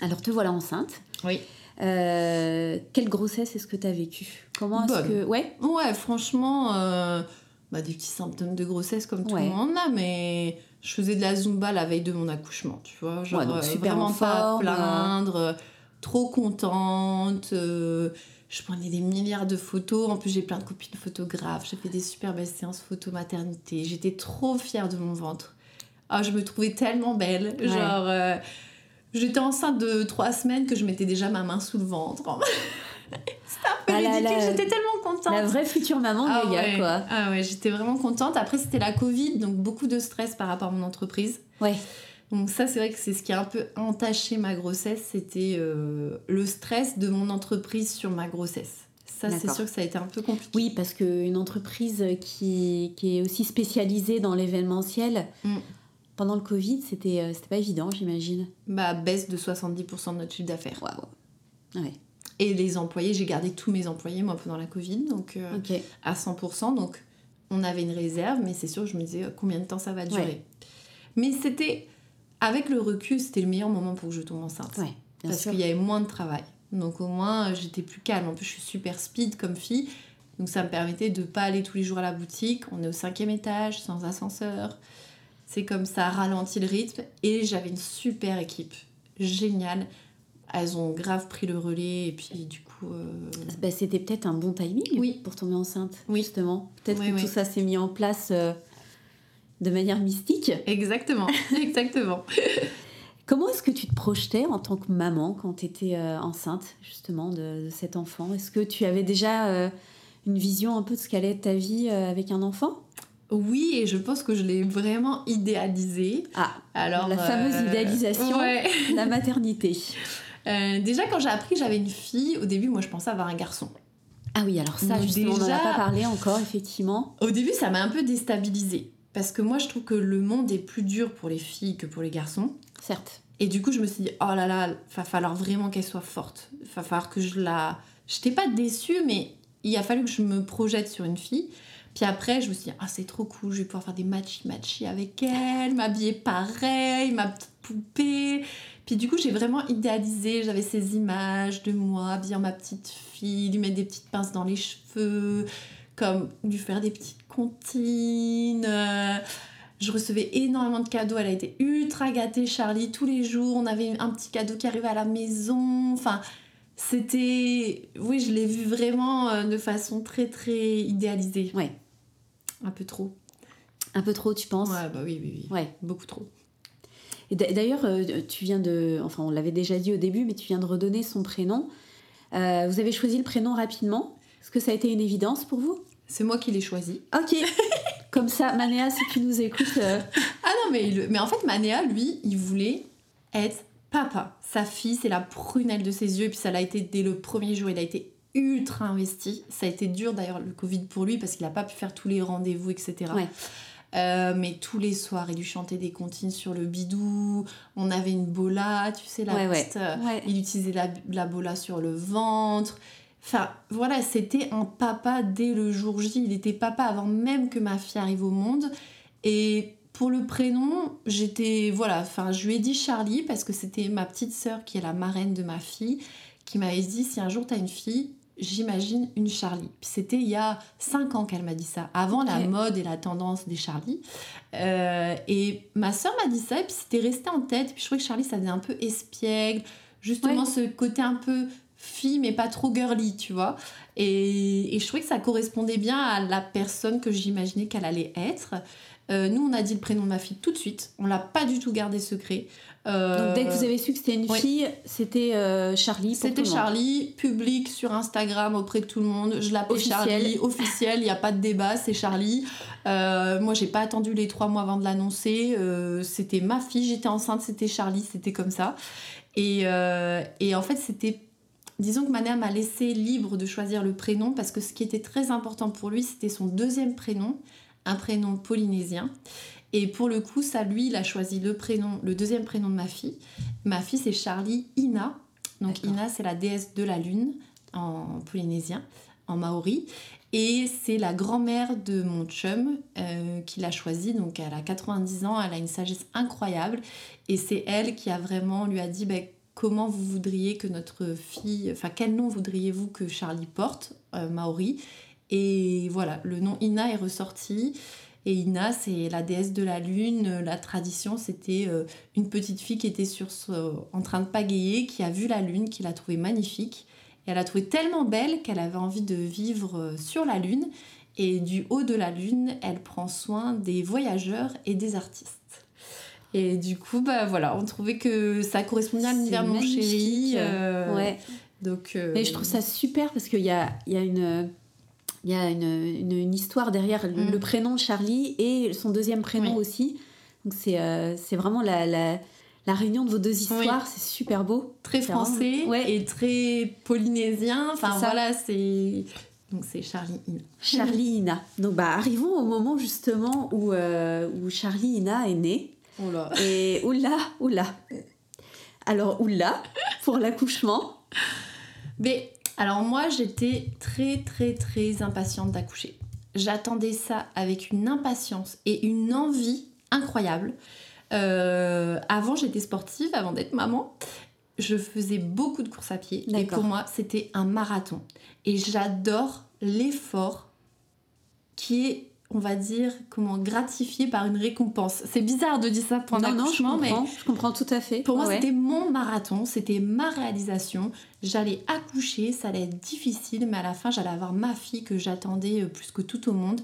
Alors, te voilà enceinte. Oui. Euh, quelle grossesse est-ce que tu as vécu Comment est-ce que. Ouais Ouais, franchement, euh, bah, des petits symptômes de grossesse comme tout Ouais. le monde a, mais je faisais de la zumba la veille de mon accouchement, tu vois. Genre, Ouais, donc euh, super vraiment en pas à forme, plaindre, trop contente. euh, Je prenais des milliards de photos. En plus, j'ai plein de copines photographes. J'ai fait des super belles séances photo maternité. J'étais trop fière de mon ventre. Ah, je me trouvais tellement belle. Genre, euh, j'étais enceinte de trois semaines que je mettais déjà ma main sous le ventre. C'était un peu Ah ridicule. J'étais tellement contente. La vraie future maman, Ah Gaga, ouais. quoi. Ah ouais, j'étais vraiment contente. Après, c'était la Covid, donc beaucoup de stress par rapport à mon entreprise. Ouais. Donc ça, c'est vrai que c'est ce qui a un peu entaché ma grossesse, c'était euh, le stress de mon entreprise sur ma grossesse. Ça, c'est sûr que ça a été un peu compliqué. Oui, parce qu'une entreprise qui, qui est aussi spécialisée dans l'événementiel, Mm. Pendant le Covid, c'était euh, pas évident, j'imagine. Bah, baisse de 70% de notre chiffre d'affaires. Waouh. Ouais, Et les employés, j'ai gardé tous mes employés, moi, pendant la Covid, donc euh, ok. à 100%. Donc, on avait une réserve, mais c'est sûr, je me disais euh, combien de temps ça va durer. Ouais. Mais c'était, avec le recul, c'était le meilleur moment pour que je tombe enceinte. Ouais, parce qu'il y avait moins de travail. Donc au moins, euh, j'étais plus calme. En plus, je suis super speed comme fille. Donc ça me permettait de pas aller tous les jours à la boutique. On est au cinquième étage, sans ascenseur. C'est comme ça, ralentit le rythme. Et j'avais une super équipe. Géniale. Elles ont grave pris le relais. Et puis du coup... euh, Bah, c'était peut-être un bon timing Oui. pour tomber enceinte, Oui. justement. Peut-être Oui, que tout ça s'est mis en place euh, de manière mystique. Exactement, exactement. Comment est-ce que tu te projetais en tant que maman quand tu étais enceinte, justement, de, de cet enfant? Est-ce que tu avais déjà euh, une vision un peu de ce qu'allait être ta vie euh, avec un enfant? Oui, et je pense que je l'ai vraiment idéalisé. Ah, Alors, La fameuse idéalisation. Ouais. la maternité. Euh, déjà, quand j'ai appris que j'avais une fille, au début, moi, je pensais avoir un garçon. Ah oui, alors ça, Donc justement, on n'en a déjà- pas parlé encore, effectivement. Au début, ça m'a un peu déstabilisée. Parce que moi, je trouve que le monde est plus dur pour les filles que pour les garçons. Certes. Et du coup, je me suis dit, oh là là, va falloir vraiment qu'elle soit forte. Va falloir que je la. J'étais pas déçue, mais il a fallu que je me projette sur une fille. Puis après, je me suis dit, ah, c'est trop cool, je vais pouvoir faire des matchy-matchy avec elle, m'habiller pareil, ma petite poupée. Puis du coup, j'ai vraiment idéalisé, j'avais ces images de moi, habillant ma petite fille, lui mettre des petites pinces dans les cheveux, comme lui faire des petites comptines. euh, je recevais énormément de cadeaux. Elle a été ultra gâtée, Charlie. Tous les jours, on avait un petit cadeau qui arrivait à la maison. Enfin, c'était. Oui, je l'ai vu vraiment euh, de façon très, très idéalisée. Ouais. Un peu trop. Un peu trop, tu penses? Ouais, bah oui, oui, oui. Ouais. Beaucoup trop. Et d'a- d'ailleurs, euh, tu viens de. Enfin, on l'avait déjà dit au début, mais tu viens de redonner son prénom. Euh, vous avez choisi le prénom rapidement. Est-ce que ça a été une évidence pour vous? C'est moi qui l'ai choisi. Ok. Comme ça, Manéa, si tu nous écoutes. euh, Ah non, mais, il- mais en fait, Manéa, lui, il voulait être papa. Sa fille, c'est la prunelle de ses yeux. Et puis ça l'a été dès le premier jour. Il a été ultra investi. Ça a été dur d'ailleurs le Covid pour lui parce qu'il n'a pas pu faire tous les rendez-vous, etc. Ouais. Euh, mais tous les soirs, il lui chantait des comptines sur le bidou. On avait une bola, tu sais, la Ouais, euh, Ouais. Il utilisait la, la bola sur le ventre. Enfin, voilà, c'était un papa dès le jour J. Il était papa avant même que ma fille arrive au monde. Et pour le prénom, j'étais. Voilà, enfin, je lui ai dit Charlie parce que c'était ma petite sœur qui est la marraine de ma fille qui m'avait dit si un jour t'as une fille, j'imagine une Charlie. C'était il y a 5 ans qu'elle m'a dit ça, avant la mode et la tendance des Charlie. Euh, et ma sœur m'a dit ça, et puis c'était resté en tête. Puis je trouvais que Charlie, ça faisait un peu espiègle, justement Ouais. ce côté un peu fille, mais pas trop girly, tu vois. Et, et je trouvais que ça correspondait bien à la personne que j'imaginais qu'elle allait être. Euh, nous, on a dit le prénom de ma fille tout de suite. On l'a pas du tout gardé secret. Euh, Donc, dès que vous avez su que c'était une oui. fille, c'était euh, Charlie. c'était. Charlie, public sur Instagram auprès de tout le monde. Je l'appelle. Charlie, officiel, il n'y a pas de débat, c'est Charlie. Moi, j'ai pas attendu les trois mois avant de l'annoncer. C'était ma fille, j'étais enceinte, c'était Charlie, c'était comme ça. Et, et en fait, c'était. Disons que ma mère m'a laissé libre de choisir le prénom parce que ce qui était très important pour lui, c'était son deuxième prénom, un prénom polynésien. Et pour le coup, ça, lui, il a choisi le prénom, le deuxième prénom de ma fille. Ma fille, c'est Charlie Ina. Donc. Ina, c'est la déesse de la lune en polynésien, en maori. Et c'est la grand-mère de mon chum euh, qui l'a choisi. Donc elle a 90 ans, elle a une sagesse incroyable. Et c'est elle qui a vraiment, lui a dit, ben, comment vous voudriez que notre fille, enfin quel nom voudriez-vous que Charlie porte, euh, maori? Et voilà, le nom Ina est ressorti. Et Ina, c'est la déesse de la lune. La tradition, c'était euh, une petite fille qui était sur ce- en train de pagayer, qui a vu la lune, qui l'a trouvée magnifique. Et elle a trouvé tellement belle qu'elle avait envie de vivre euh, sur la Lune. Et du haut de la Lune, elle prend soin des voyageurs et des artistes. Et du coup, bah voilà, on trouvait que ça correspondait à l'univers mon chéri. Euh, ouais. Donc, euh, Mais je trouve ça super parce qu'il y a, y a une il y a une, une, histoire derrière le, Mm. prénom Charlie et son deuxième prénom Oui. aussi. Donc c'est euh, vraiment la, la, la réunion de vos deux histoires, c'est super beau. très vraiment- français Ouais. et très polynésien. Enfin voilà, c'est. Donc c'est Charlie Ina. Charlie Ina. Donc bah arrivons au moment justement où, euh, où Charlie Ina est née. Oh là. Et oula, oula. Alors oula, pour l'accouchement. Mais alors moi j'étais très très très impatiente d'accoucher. J'attendais ça avec une impatience et une envie incroyable. Euh, avant j'étais sportive, avant d'être maman. Je faisais beaucoup de courses à pied et pour moi c'était un marathon. Et j'adore l'effort qui est, on va dire, comment gratifié par une récompense. C'est bizarre de dire ça pour un non, non, je mais je comprends tout à fait. pour moi, Ouais. c'était mon marathon, c'était ma réalisation. J'allais accoucher, ça allait être difficile, mais à la fin, j'allais avoir ma fille que j'attendais euh, plus que tout au monde.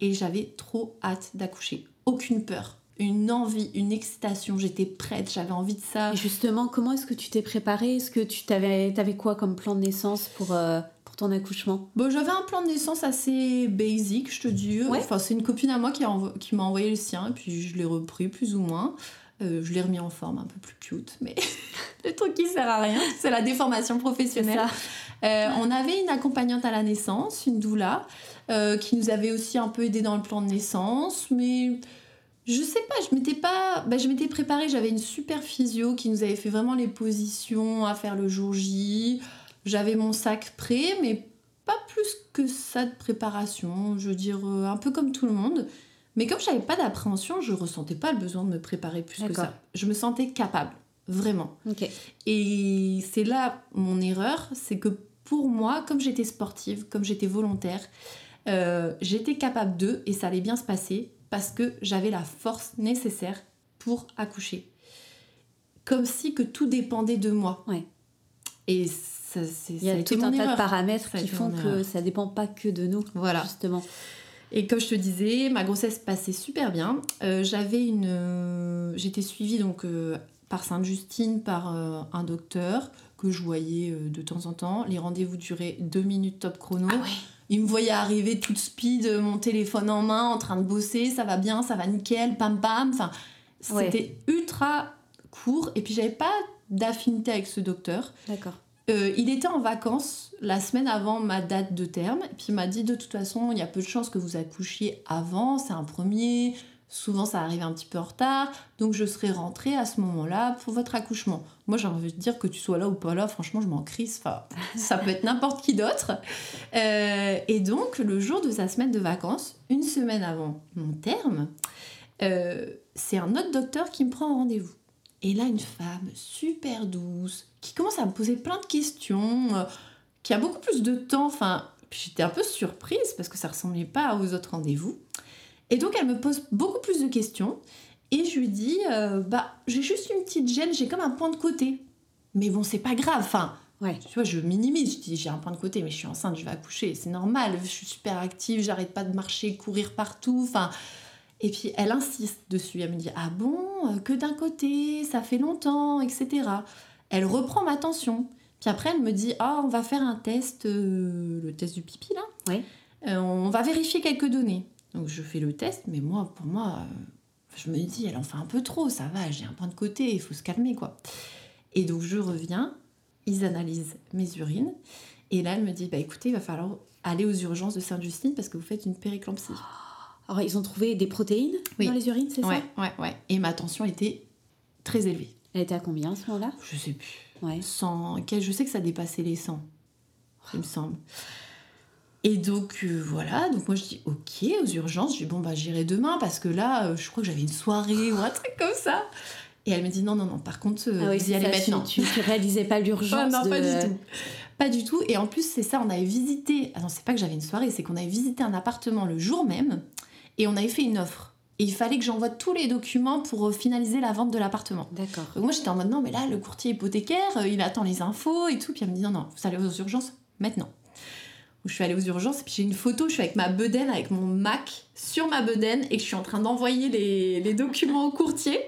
Et j'avais trop hâte d'accoucher. Aucune peur, une envie, une excitation. J'étais prête, j'avais envie de ça. Et justement, comment est-ce que tu t'es préparée? Est-ce que tu t'avais avais quoi comme plan de naissance pour, euh, pour ton accouchement Bon, j'avais un plan de naissance assez basic, je te dis. Ouais. Enfin, c'est une copine à moi qui, a envo- qui m'a envoyé le sien, et puis je l'ai repris plus ou moins. Euh, je l'ai remis en forme un peu plus cute, mais le truc qui sert à rien, c'est la déformation professionnelle. Euh, on avait une accompagnante à la naissance, une doula, euh, qui nous avait aussi un peu aidé dans le plan de naissance, mais je sais pas, je m'étais pas, bah, je m'étais préparée, j'avais une super physio qui nous avait fait vraiment les positions à faire le jour J. J'avais mon sac prêt, mais pas plus que ça de préparation, je veux dire euh, un peu comme tout le monde. Mais comme je n'avais pas d'appréhension, je ressentais pas le besoin de me préparer plus que ça. Je me sentais capable, vraiment. Et c'est là mon erreur, c'est que pour moi, comme j'étais sportive, comme j'étais volontaire, euh, j'étais capable d'eux et ça allait bien se passer parce que j'avais la force nécessaire pour accoucher. Comme si que tout dépendait de moi. Ouais. Et ça, Il y a tout un tas de paramètres Ça qui font que ça dépend pas que de nous, Voilà. justement. Et comme je te disais, ma grossesse passait super bien. Euh, j'avais une, euh, j'étais suivie donc euh, par Sainte-Justine par euh, un docteur que je voyais de temps en temps. Les rendez-vous duraient deux minutes top chrono. Ah ouais. Il me voyait arriver toute speed, mon téléphone en main, en train de bosser. Ça va bien, ça va nickel, pam pam. Enfin, Ouais. c'était ultra court. Et puis j'avais pas d'affinité avec ce docteur. D'accord. Euh, il était en vacances la semaine avant ma date de terme, et puis il m'a dit de toute façon, il y a peu de chances que vous accouchiez avant, c'est un premier, souvent ça arrive un petit peu en retard, donc je serai rentrée à ce moment-là pour votre accouchement. Moi j'ai envie de dire que tu sois là ou pas là, franchement je m'en enfin, ça peut être n'importe qui d'autre. Euh, et donc le jour de sa semaine de vacances, une semaine avant mon terme, euh, c'est un autre docteur qui me prend en rendez-vous. Et là, une femme super douce, qui commence à me poser plein de questions, euh, qui a beaucoup plus de temps. Enfin, j'étais un peu surprise parce que ça ressemblait pas aux autres rendez-vous. Et donc, elle me pose beaucoup plus de questions. Et je lui dis, euh, bah, j'ai juste une petite gêne, j'ai comme un point de côté. Mais bon, c'est pas grave. Enfin, Ouais. tu vois, je minimise. Je dis, j'ai un point de côté, mais je suis enceinte, je vais accoucher. C'est normal, je suis super active, j'arrête pas de marcher, courir partout. Enfin, et puis elle insiste dessus. Elle me dit, ah bon, euh, que d'un côté, ça fait longtemps, etc. Elle reprend ma tension. Puis après, elle me dit, ah, on va faire un test, euh, le test du pipi, là. Ouais. Euh, on va vérifier quelques données. Donc je fais le test, mais moi, pour moi, euh, je me dis, elle en fait un peu trop, ça va, j'ai un point de côté, il faut se calmer, quoi. Et donc je reviens, ils analysent mes urines, et là, elle me dit, bah écoutez, il va falloir aller aux urgences de Sainte-Justine parce que vous faites une périklampsie. Alors, ils ont trouvé des protéines Oui. dans les urines, c'est Ouais, ça ouais, ouais. Et ma tension était très élevée. Elle était à combien à ce moment-là? Je sais plus. Ouais. 100, quel- je sais que ça dépassait les 100, il me semble. Et donc euh, voilà, donc moi je dis ok aux urgences, je dis bon bah j'irai demain parce que là euh, je crois que j'avais une soirée ou un truc comme ça. Et elle me dit non non non par contre euh, Ah oui, vous c'est y allez maintenant. Tu, tu réalisais pas Ah l'urgence non de... pas du tout, pas du tout. Et en plus c'est ça, on avait visité, ah non c'est pas que j'avais une soirée, c'est qu'on avait visité un appartement le jour même et on avait fait une offre. Et il fallait que j'envoie tous les documents pour euh, finaliser la vente de l'appartement. D'accord. Donc moi j'étais en mode non mais là le courtier hypothécaire, euh, il attend les infos et tout. Puis elle me dit non non, vous allez aux urgences maintenant. Je suis allée aux urgences et puis j'ai une photo, je suis avec ma bedaine, avec mon Mac sur ma bedaine et que je suis en train d'envoyer les, les documents au courtier.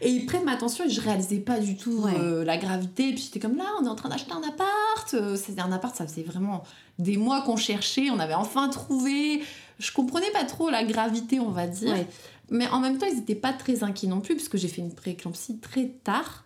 Et ils prennent ma attention et je réalisais pas du tout Ouais. euh, la gravité. Et puis j'étais comme là, on est en train d'acheter un appart. C'était un appart, ça faisait vraiment des mois qu'on cherchait, on avait enfin trouvé. Je comprenais pas trop la gravité, on va dire. Ouais. Mais en même temps, ils n'étaient pas très inquiets non plus, parce que j'ai fait une prééclampsie très tard.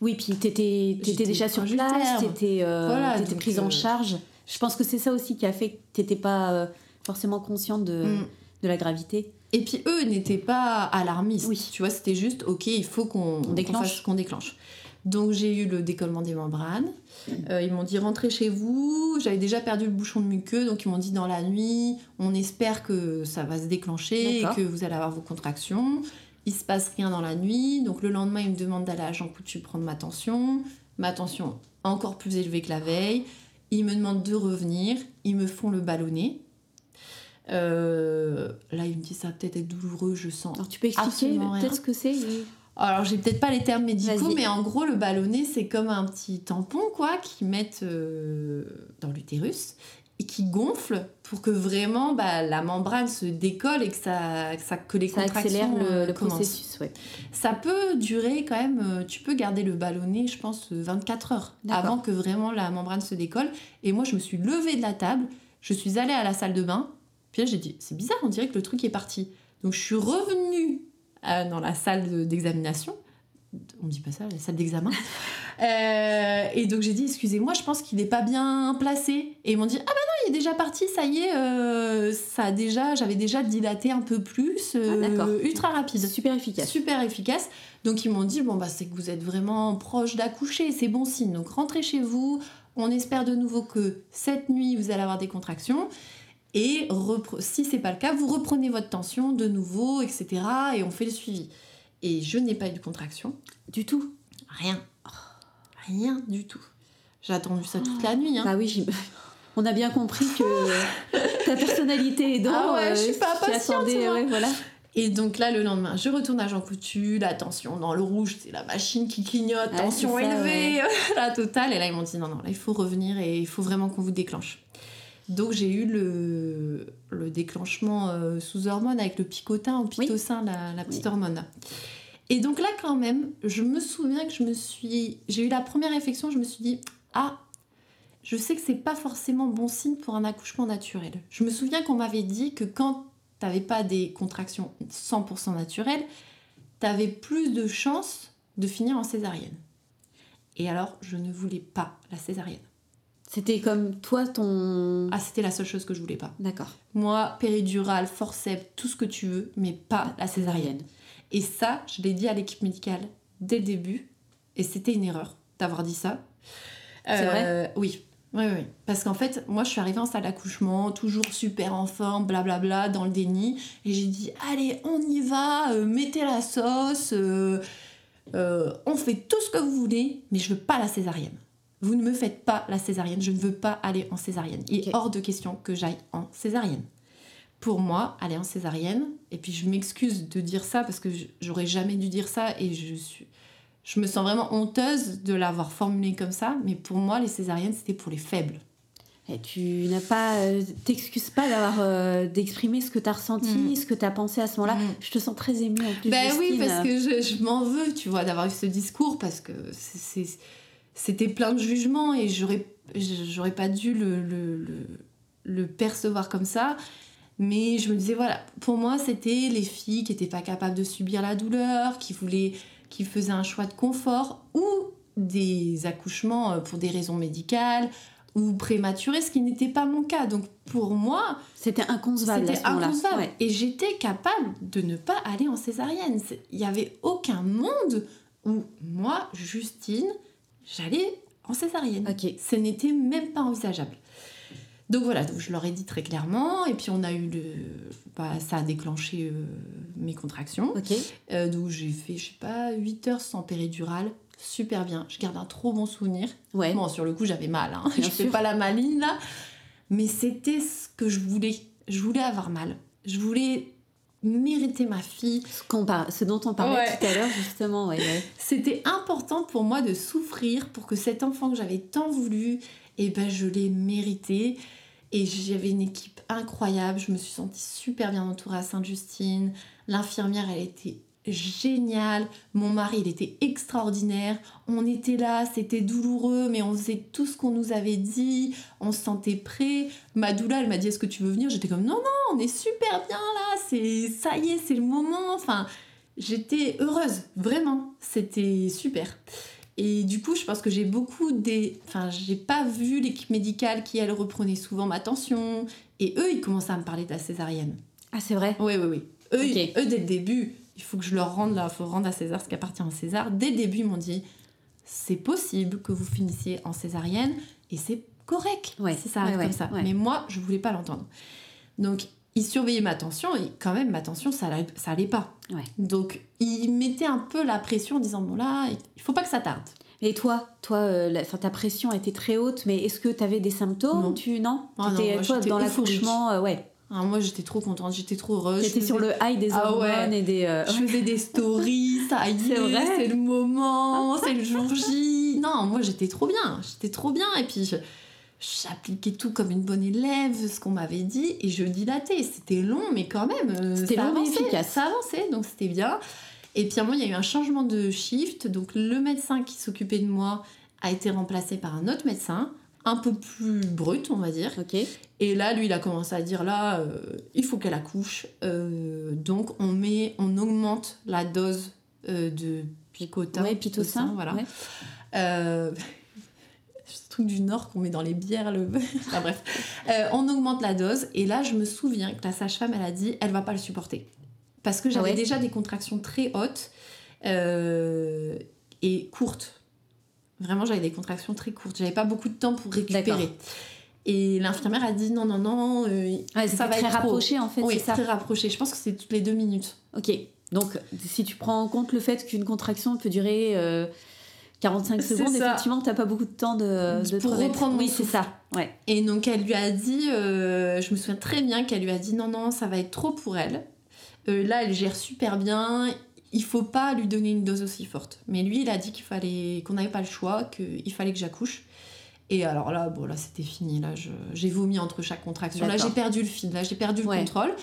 Oui, puis t'étais déjà sur place, t'étais euh, Voilà, t'étais donc, prise en euh, charge. Je pense que c'est ça aussi qui a fait que t'étais pas euh, forcément consciente de, Mm. de la gravité. Et puis eux n'étaient pas alarmistes. Oui. Tu vois, c'était juste, ok, il faut qu'on qu'on déclenche. fasse- qu'on déclenche. Donc j'ai eu le décollement des membranes. Euh, ils m'ont dit rentrez chez vous. J'avais déjà perdu le bouchon de muqueux, donc ils m'ont dit dans la nuit, on espère que ça va se déclencher et que vous allez avoir vos contractions. Il se passe rien dans la nuit, donc le lendemain ils me demandent d'aller à Jean Coutu prendre ma tension. Ma tension encore plus élevée que la veille. Ils me demandent de revenir. Ils me font le ballonnet. Euh, là, ils me disent ça va peut-être être douloureux, je sens. Alors tu peux expliquer peut-être ce que c'est Alors, j'ai peut-être pas les termes médicaux, mais en gros, le ballonnet, c'est comme un petit tampon, quoi, qu'ils mettent euh, dans l'utérus et qui gonfle pour que vraiment bah, la membrane se décolle et que, ça, que, ça- que les Ça accélère contractions le, euh, le commencent. processus, ouais. Ça peut durer quand même, euh, tu peux garder le ballonnet, je pense, euh, 24 heures avant que vraiment la membrane se décolle. Et moi, je me suis levée de la table, je suis allée à la salle de bain, puis là, j'ai dit, c'est bizarre, on dirait que le truc est parti. Donc, je suis revenue euh, dans la salle de- d'examination. On dit pas ça, la salle d'examen. Euh, et donc, j'ai dit, excusez-moi, je pense qu'il n'est pas bien placé. Et ils m'ont dit, ah bah non, il est déjà parti, ça y est, euh, ça a déjà, j'avais déjà dilaté un peu plus, Ah, d'accord. ultra rapide. Super efficace. Super efficace. Donc ils m'ont dit bon bah c'est que vous êtes vraiment proche d'accoucher, c'est bon signe. Donc rentrez chez vous. On espère de nouveau que cette nuit vous allez avoir des contractions et si c'est pas le cas, vous reprenez votre tension de nouveau, etc. Et on fait le suivi. Et je n'ai pas eu de contraction, Du tout. rien, rien du tout. J'ai attendu ça toute la nuit. Hein. Bah oui, on a bien compris que ta personnalité aidant, Ah ouais, euh, je suis pas tu tu patiente, ouais, voilà. Et donc là, le lendemain, je retourne à Jean Coutu, la tension dans le rouge, c'est la machine qui clignote, tension ça, élevée, la totale. Et là, ils m'ont dit non, non, là, il faut revenir et il faut vraiment qu'on vous déclenche. Donc j'ai eu le, le déclenchement euh, sous hormone avec le picotin au pitocin, la, la petite Oui. hormone. Et donc là, quand même, je me souviens que je me suis. J'ai eu la première réflexion, je me suis dit ah, je sais que c'est pas forcément bon signe pour un accouchement naturel. Je me souviens qu'on m'avait dit que quand t'avais pas des contractions 100% naturelles, t'avais plus de chances de finir en césarienne. Et alors, je ne voulais pas la césarienne. C'était comme toi, ton. Ah, c'était la seule chose que je voulais pas. D'accord. Moi, péridurale, forceps, tout ce que tu veux, mais pas la césarienne. Et ça, je l'ai dit à l'équipe médicale dès le début, et c'était une erreur d'avoir dit ça. C'est vrai Oui. Oui, oui. Parce qu'en fait, moi, je suis arrivée en salle d'accouchement, toujours super en forme, blablabla, dans le déni. Et j'ai dit, allez, on y va, euh, mettez la sauce, euh, euh, on fait tout ce que vous voulez, mais je veux pas la césarienne. Vous ne me faites pas la césarienne, je ne veux pas aller en césarienne. Il est hors de question que j'aille en césarienne. Pour moi, aller en césarienne, et puis je m'excuse de dire ça parce que j'aurais jamais dû dire ça et je suis. Je me sens vraiment honteuse de l'avoir formulé comme ça, mais pour moi, les césariennes, c'était pour les faibles. Et tu n'as pas. euh, T'excuses pas d'avoir. euh, d'exprimer ce que tu as ressenti, Mm. ce que tu as pensé à ce moment-là. Mm. Je te sens très émue en plus. Ben oui, parce que je, je m'en veux, tu vois, d'avoir eu ce discours parce que c'est- c'était plein de jugements et j'aurais j'aurais pas dû le, le, le, le percevoir comme ça. Mais je me disais, voilà, pour moi, c'était les filles qui n'étaient pas capables de subir la douleur, qui voulaient, qui faisaient un choix de confort ou des accouchements euh, pour des raisons médicales ou prématurés, ce qui n'était pas mon cas. Donc pour moi, C'était inconcevable c'était inconcevable. Ouais. Et j'étais capable de ne pas aller en césarienne. Il n'y avait aucun monde où moi, Justine, j'allais en césarienne. Ok. Ce n'était même pas envisageable. Donc voilà, donc je leur ai dit très clairement, et puis on a eu le. Bah, ça a déclenché euh, mes contractions. Euh, donc j'ai fait, je sais pas, 8 heures sans péridurale. Super bien. Je garde un trop bon souvenir. Ouais. Bon, sur le coup, j'avais mal. Hein. Je fais sûr. pas la maline là. Mais c'était ce que je voulais. Je voulais avoir mal. Je voulais mériter ma fille. Ce, dont on parlait tout à l'heure, justement. C'était important pour moi de souffrir pour que cet enfant que j'avais tant voulu, et eh ben, je l'ai mérité. Et j'avais une équipe incroyable. Je me suis sentie super bien entourée à Sainte-Justine. L'infirmière, elle était génial. Mon mari, il était extraordinaire. On était là, c'était douloureux, mais on faisait tout ce qu'on nous avait dit. On se sentait prêt. Madoula, elle m'a dit Est-ce que tu veux venir? J'étais comme Non, non, on est super bien là. C'est ça y est, c'est le moment. Enfin, j'étais heureuse, vraiment. C'était super. Et du coup, je pense que j'ai beaucoup des. Enfin, j'ai pas vu l'équipe médicale qui, elle, reprenait souvent ma tension. Et eux, ils commençaient à me parler de la césarienne. Ah, c'est vrai? Oui, oui, oui. Eux, eux, dès le début, il faut que je leur rende là, faut rendre à César ce qui appartient à César. Dès le début, ils m'ont dit c'est possible que vous finissiez en césarienne et c'est correct ouais, si ça arrive comme ça. Mais moi, je voulais pas l'entendre. Donc, ils surveillaient ma tension et quand même, ma tension, ça, ça allait pas. Donc, ils mettaient un peu la pression en disant bon là, il faut pas que ça tarde. Et toi, toi euh, ta pression était très haute, mais est-ce que tu avais des symptômes Non. Tu, non, ah non toi, dans l'accouchement, euh, ouais. Ah, moi j'étais trop contente, j'étais trop heureuse. J'étais sur le high des ah hormones et des. Euh, je faisais des stories, ça y est, c'est le moment, c'est le jour J. Non, moi j'étais trop bien, j'étais trop bien et puis j'appliquais tout comme une bonne élève, ce qu'on m'avait dit et je dilatais. C'était long, mais quand même, euh, c'était long mais efficace. Ça avançait, donc c'était bien. Et puis à un moment, il y a eu un changement de shift, donc le médecin qui s'occupait de moi a été remplacé par un autre médecin un peu plus brut, on va dire. Ok. Et là, lui, il a commencé à dire là, euh, il faut qu'elle accouche. Euh, donc, on met, on augmente la dose euh, de picotin. Ouais, pitocin. Voilà. ce truc du Nord qu'on met dans les bières. Le... enfin, bref. on augmente la dose. Et là, je me souviens que la sage-femme, elle a dit, elle va pas le supporter. Parce que j'avais déjà des contractions très hautes et courtes. Vraiment, j'avais des contractions très courtes. J'avais pas beaucoup de temps pour récupérer. Et l'infirmière a dit non, non, non, euh, ça va très être rapproché en fait. Oui, c'est très rapproché. Je pense que c'est toutes les deux minutes. Ok. Donc, si tu prends en compte le fait qu'une contraction peut durer 45 euh, secondes, effectivement, tu n'as pas beaucoup de temps de, de pour reprendre. Oui, c'est ça. Ouais. Et donc, elle lui a dit, euh, je me souviens très bien qu'elle lui a dit non, non, ça va être trop pour elle. là, elle gère super bien il faut pas lui donner une dose aussi forte. Mais lui, il a dit qu'il fallait qu'on n'avait pas le choix, qu'il fallait que j'accouche. Et alors là, bon, là, c'était fini. Là, j'ai vomi entre chaque contraction. Là, j'ai perdu le fil. Là, j'ai perdu le contrôle.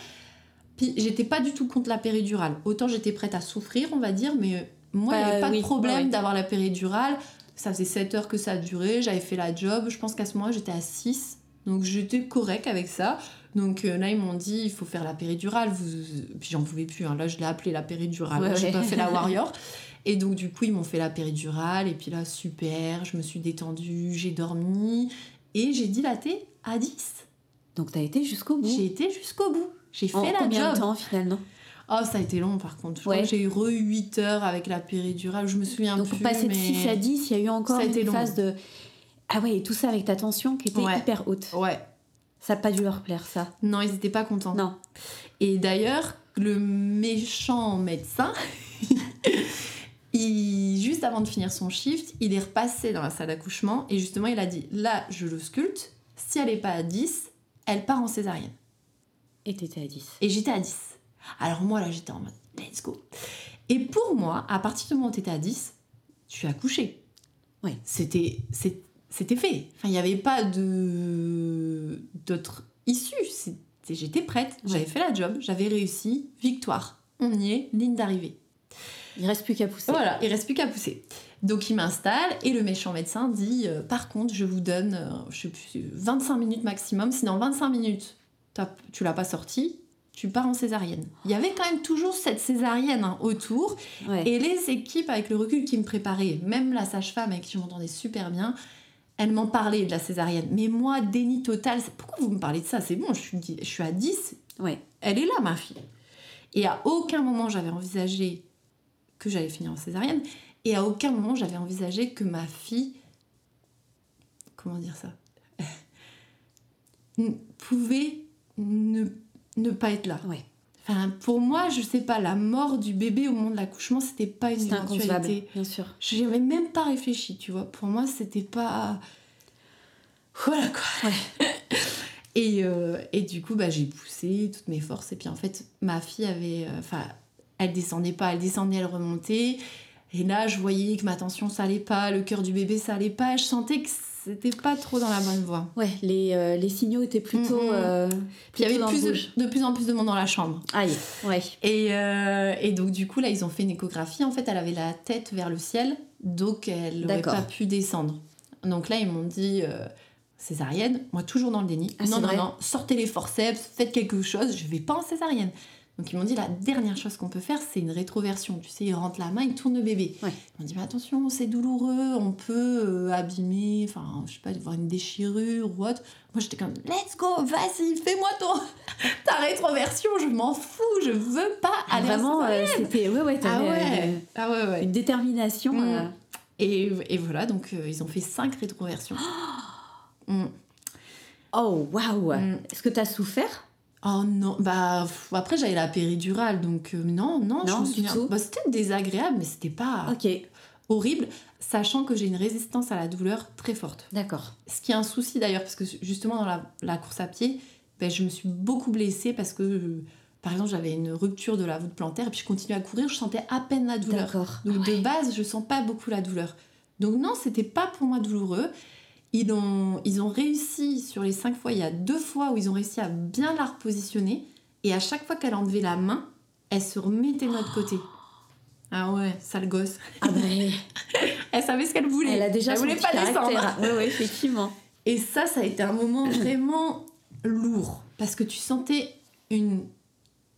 Puis, j'étais pas du tout contre la péridurale. Autant j'étais prête à souffrir, on va dire, mais moi, il n'y avait bah pas de problème d'avoir la péridurale. Ça faisait 7 heures que ça a duré. J'avais fait la job. Je pense qu'à ce moment-là, j'étais à 6. Donc, j'étais correct avec ça. Donc euh, là, ils m'ont dit, il faut faire la péridurale. Vous... Puis j'en pouvais plus. Hein. Là, je l'ai appelé la péridurale. j'ai pas fait la warrior. Et donc, du coup, ils m'ont fait la péridurale. Et puis là, super. Je me suis détendue, j'ai dormi. Et j'ai dilaté à 10. Donc, tu as été jusqu'au bout J'ai été jusqu'au bout. J'ai fait la combien de temps finalement? Oh, ça a été long par contre. J'ai eu re 8 heures avec la péridurale. Je me souviens Donc, plus. Donc, passer de 6 à 10, il y a eu encore une phase de. Ah ouais, et tout ça avec ta tension qui était hyper haute. Ouais, ça n'a pas dû leur plaire, ça. Non, ils n'étaient pas contents. Non. Et d'ailleurs, le méchant médecin, il, juste avant de finir son shift, il est repassé dans la salle d'accouchement et justement, il a dit Là, je le sculpte. Si elle n'est pas à 10, elle part en césarienne. Et t'étais à 10. Et j'étais à 10. Alors moi, là, j'étais en mode Let's go. Et pour moi, à partir du moment où t'étais à 10, tu as accouché. Oui. C'était c'était fait. Enfin, il n'y avait pas de d'autre issue. J'étais prête, j'avais fait la job, j'avais réussi, victoire. On y est, ligne d'arrivée. Il reste plus qu'à pousser. Voilà, il reste plus qu'à pousser. Donc il m'installe et le méchant médecin dit euh, par contre, je vous donne euh, je sais plus 25 minutes maximum, si dans 25 minutes tu l'as pas sorti, tu pars en césarienne. Il y avait quand même toujours cette césarienne hein, autour et les équipes avec le recul qui me préparaient, même la sage-femme avec qui je m'entendais super bien, elle m'en parlait de la césarienne. Mais moi, déni total. Pourquoi vous me parlez de ça? C'est bon, je suis, je suis à 10. Ouais. Elle est là, ma fille. Et à aucun moment, j'avais envisagé que j'allais finir en césarienne. Et à aucun moment, j'avais envisagé que ma fille. Comment dire ça? Pouvait ne, ne pas être là. Ouais. Enfin, pour moi, je sais pas, la mort du bébé au moment de l'accouchement, c'était pas une éventualité. bien sûr. Je avais même pas réfléchi, tu vois. Pour moi, c'était pas. Voilà quoi. Et, euh, et du coup, bah, j'ai poussé toutes mes forces. Et puis en fait, ma fille avait. euh, Enfin, elle descendait pas, elle descendait, elle remontait. Et là, je voyais que ma tension, ça allait pas, le cœur du bébé, ça allait pas. Je sentais que c'était pas trop dans la bonne voie. Ouais, les, euh, les signaux étaient plutôt. Mhm. euh, Puis il y avait plus de, plus en plus de monde dans la chambre. Aïe, ouais. Et, euh, et donc, du coup, là, ils ont fait une échographie. En fait, elle avait la tête vers le ciel, donc elle n'aurait pas pu descendre. Donc là, ils m'ont dit euh, césarienne. Moi, toujours dans le déni. Ah, non, non, non, sortez les forceps, faites quelque chose, je vais pas en césarienne. Donc, ils m'ont dit la dernière chose qu'on peut faire, c'est une rétroversion. Tu sais, ils rentrent la main, ils tournent le bébé. Ouais. Ils m'ont dit mais attention, c'est douloureux, on peut euh, abîmer, enfin, je sais pas, avoir une déchirure ou autre. Moi, j'étais comme let's go, vas-y, fais-moi ton ta rétroversion, je m'en fous, je veux pas Ah, aller en vraiment, euh, c'était. Ouais, ouais, ah ouais, euh, ah ouais, ouais. une détermination. Mm. euh, Et, et voilà, donc euh, ils ont fait cinq rétroversions. Mm. Oh, waouh Mm. Est-ce que t'as souffert? Oh non, bah pff, après j'avais la péridurale, donc euh, non, non, je Non, me souviens. Bah, c'était désagréable, mais c'était pas Ok, horrible, sachant que j'ai une résistance à la douleur très forte. d'accord. Ce qui est un souci d'ailleurs, parce que justement dans la, la course à pied, ben, je me suis beaucoup blessée parce que, euh, par exemple, j'avais une rupture de la voûte plantaire, et puis je continuais à courir, je sentais à peine la douleur. D'accord. Donc Ouais. de base, je sens pas beaucoup la douleur. Donc non, c'était pas pour moi douloureux. Ils ont, ils ont réussi sur les cinq fois, il y a deux fois où ils ont réussi à bien la repositionner. Et à chaque fois qu'elle enlevait la main, elle se remettait de notre côté. Ah ouais, sale gosse. Ah bah, Elle savait ce qu'elle voulait. elle a déjà elle voulait pas descendre. Ouais, ouais, effectivement. Et ça, ça a été un moment vraiment lourd. Parce que tu sentais une,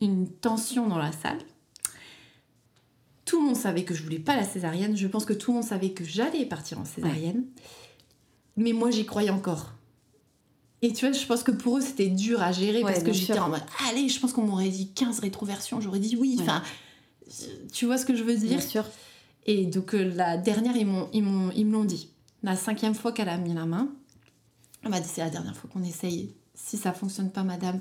une tension dans la salle. Tout le monde savait que je voulais pas la césarienne. Je pense que tout le monde savait que j'allais partir en césarienne. Mais moi, j'y croyais encore. Et tu vois, je pense que pour eux, c'était dur à gérer Ouais, parce que j'étais en mode Allez, je pense qu'on m'aurait dit 15 rétroversions. J'aurais dit oui. Ouais. Enfin, tu vois ce que je veux dire? Bien sûr. et donc euh, la dernière, ils, m'ont, ils, m'ont, ils me l'ont dit. La cinquième fois qu'elle a mis la main, elle m'a dit c'est la dernière fois qu'on essaye. Si ça fonctionne pas, madame,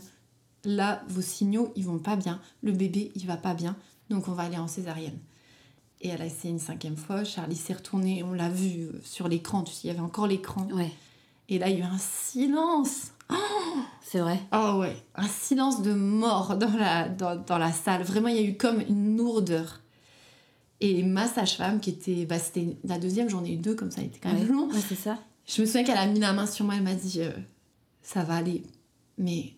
là, vos signaux, ils vont pas bien. Le bébé, il va pas bien. Donc on va aller en césarienne. Et elle a essayé une cinquième fois. Charlie s'est retourné, on l'a vu euh, sur l'écran. Tu sais, il y avait encore l'écran. Ouais, Et là, il y a eu un silence. c'est vrai. Oh ouais, un silence de mort dans la, dans, dans la salle. Vraiment, il y a eu comme une lourdeur. Et ma sage-femme, qui était. Bah, c'était la deuxième, j'en ai eu deux, comme ça, elle était quand même Ouais, long. ouais, c'est ça. Je me souviens qu'elle a mis la main sur moi, elle m'a dit euh, Ça va aller, mais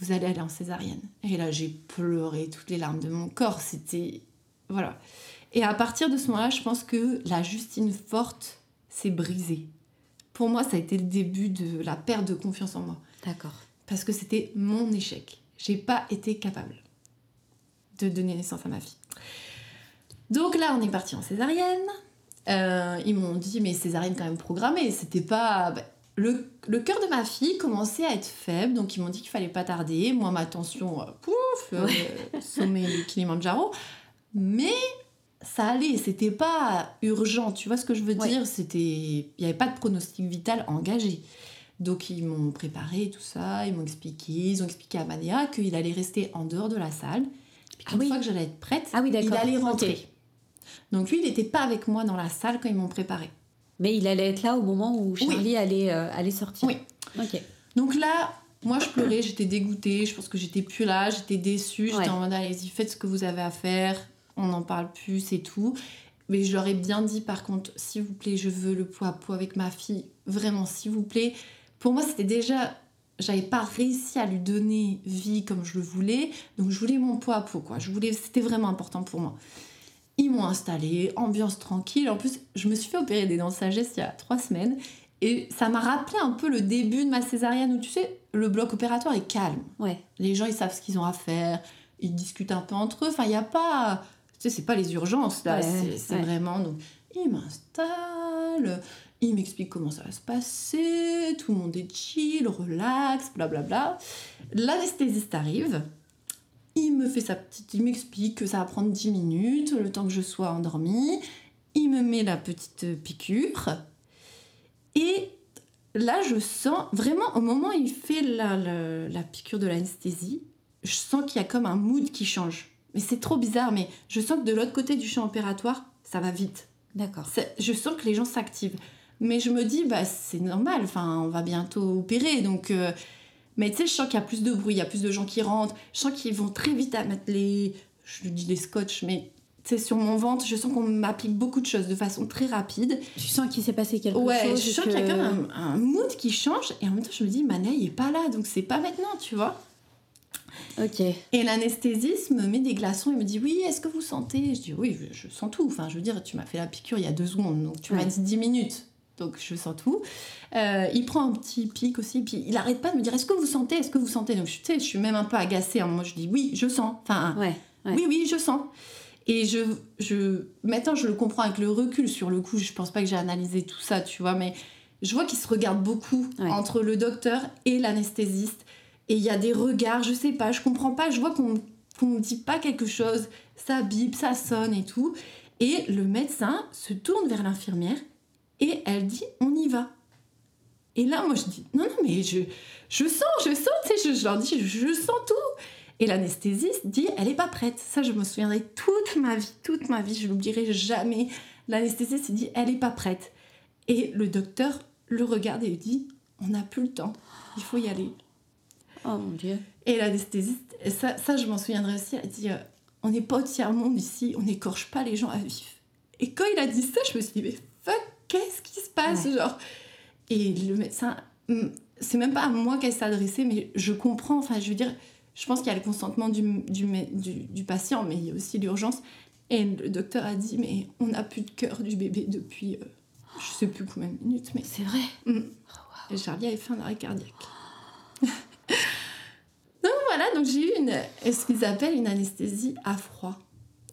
vous allez aller en césarienne. Et là, j'ai pleuré toutes les larmes de mon corps. C'était. Voilà. Et à partir de ce moment-là, je pense que la Justine forte s'est brisée. Pour moi, ça a été le début de la perte de confiance en moi D'accord. parce que c'était mon échec. J'ai pas été capable de donner naissance à ma fille. Donc là, on est parti en césarienne. Euh, ils m'ont dit, mais césarienne quand même programmée. C'était pas. bah, le, le cœur de ma fille commençait à être faible, donc ils m'ont dit qu'il fallait pas tarder. Moi, ma tension, euh, pouf, euh, sommet du Kilimanjaro. Mais ça allait, c'était pas urgent. Tu vois ce que je veux Ouais. dire C'était, il y avait pas de pronostic vital engagé. Donc ils m'ont préparé tout ça, ils m'ont expliqué, ils ont expliqué à Mania qu'il allait rester en dehors de la salle. Puis Ah oui. fois que j'allais être prête, Ah oui, il allait rentrer. Donc lui, il n'était pas avec moi dans la salle quand ils m'ont préparé. Mais il allait être là au moment où Charlie allait, euh, allait sortir. Oui. Ok. Donc là, moi je pleurais, j'étais dégoûtée, je pense que j'étais plus là, j'étais déçue, j'étais Ouais. en mode allez-y, faites ce que vous avez à faire, on n'en parle plus, c'est tout. Mais je leur ai bien dit par contre, s'il vous plaît, je veux le poids à poids avec ma fille, vraiment, s'il vous plaît. Pour moi, c'était déjà. J'avais pas réussi à lui donner vie comme je le voulais, donc je voulais mon poids à poids, quoi. Je voulais, c'était vraiment important pour moi. Ils m'ont installé, ambiance tranquille. En plus, je me suis fait opérer des dents de sagesse il y a trois semaines. Et ça m'a rappelé un peu le début de ma césarienne où tu sais, le bloc opératoire est calme. Ouais. Les gens, ils savent ce qu'ils ont à faire. Ils discutent un peu entre eux. Enfin, il n'y a pas. Sais, c'est pas les urgences là. Ouais, c'est ouais. vraiment. Donc, ils m'installent. Ils m'expliquent comment ça va se passer. Tout le monde est chill, relax, blablabla. L'anesthésiste arrive. Il me fait sa petite. Il m'explique que ça va prendre 10 minutes, le temps que je sois endormie. Il me met la petite piqûre. Et là, je sens vraiment, au moment où il fait la, la, la piqûre de l'anesthésie, je sens qu'il y a comme un mood qui change. Mais c'est trop bizarre, mais je sens que de l'autre côté du champ opératoire, ça va vite. D'accord. C'est- Je sens que les gens s'activent. Mais je me dis, bah, c'est normal, enfin, on va bientôt opérer, donc euh, Mais tu sais, je sens qu'il y a plus de bruit, il y a plus de gens qui rentrent. Je sens qu'ils vont très vite à mettre les. Je lui dis les scotch, mais tu sais, sur mon ventre, je sens qu'on m'applique beaucoup de choses de façon très rapide. Tu sens qu'il s'est passé quelque ouais, chose je sens qu'il y a quand même un, un mood qui change. Et en même temps, je me dis, Manet, il est pas là, donc c'est pas maintenant, tu vois. Ok. Et l'anesthésiste me met des glaçons, il me dit oui, est-ce que vous sentez? Je dis oui, je, je sens tout. Enfin, je veux dire, tu m'as fait la piqûre il y a deux secondes, donc tu m'as dit 10 minutes, donc je sens tout. Euh, il prend un petit pic aussi, puis il arrête pas de me dire est-ce que vous sentez, est-ce que vous sentez? Donc je, tu sais, je suis même un peu agacée. hein. Moi, je dis oui, je sens. Enfin, Ouais. ouais. oui, oui, je sens. Et je, je, maintenant, je le comprends avec le recul. Sur le coup, je pense pas que j'ai analysé tout ça, tu vois, mais je vois qu'ils se regardent beaucoup entre le docteur et l'anesthésiste. Et il y a des regards, je sais pas, je comprends pas. Je vois qu'on qu'on me dit pas quelque chose, ça bip, ça sonne et tout. Et le médecin se tourne vers l'infirmière et elle dit on y va. Et là, moi, je dis non, non, mais je, je sens, je sens, tu sais, je, leur dis je, sens tout. Et l'anesthésiste dit elle est pas prête. Ça, je me souviendrai toute ma vie, toute ma vie, je l'oublierai jamais. L'anesthésiste dit elle est pas prête. Et le docteur le regarde et lui dit on n'a plus le temps, il faut y aller. Oh mon dieu. Et l'anesthésiste, ça, ça je m'en souviendrai aussi, elle dit euh, on n'est pas au tiers-monde ici, on n'écorche pas les gens à vif. Et quand il a dit ça, je me suis dit mais fuck, qu'est-ce qui se passe Ouais. genre? Et le médecin, hum, c'est même pas à moi qu'elle s'adressait, mais je comprends, enfin je veux dire, je pense qu'il y a le consentement du, du, mé- du, du patient, mais il y a aussi l'urgence. Et le docteur a dit mais on n'a plus de cœur du bébé depuis euh, je sais plus combien de minutes, mais C'est vrai. et Charlie avait fait un arrêt cardiaque. Voilà, donc j'ai eu une, ce qu'ils appellent une anesthésie à froid?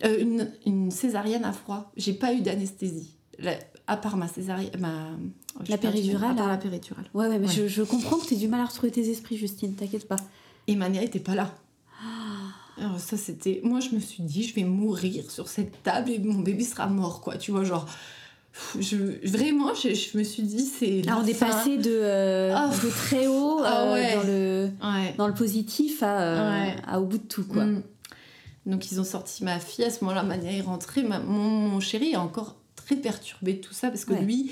Euh, une, une césarienne à froid. J'ai pas eu d'anesthésie. À part ma césarienne. Ma, oh, La péridurale, À part là. la péridurale. Ouais, ouais, mais Ouais. Je, je comprends que tu du mal à retrouver tes esprits, Justine, t'inquiète pas. Et Mania était pas là. Alors ça c'était... Moi je me suis dit, je vais mourir sur cette table et mon bébé sera mort, quoi. Tu vois, genre... Je, vraiment, je, je me suis dit, c'est... Ah, on est passé de, euh, Ah, de très haut ah euh, ouais. dans, le, Ouais. dans le positif à, euh, Ouais. à au bout de tout, quoi. Mm. Donc ils ont sorti ma fille, à ce moment-là, Mania est rentrée. Ma- mon, mon chéri est encore très perturbé de tout ça parce que lui,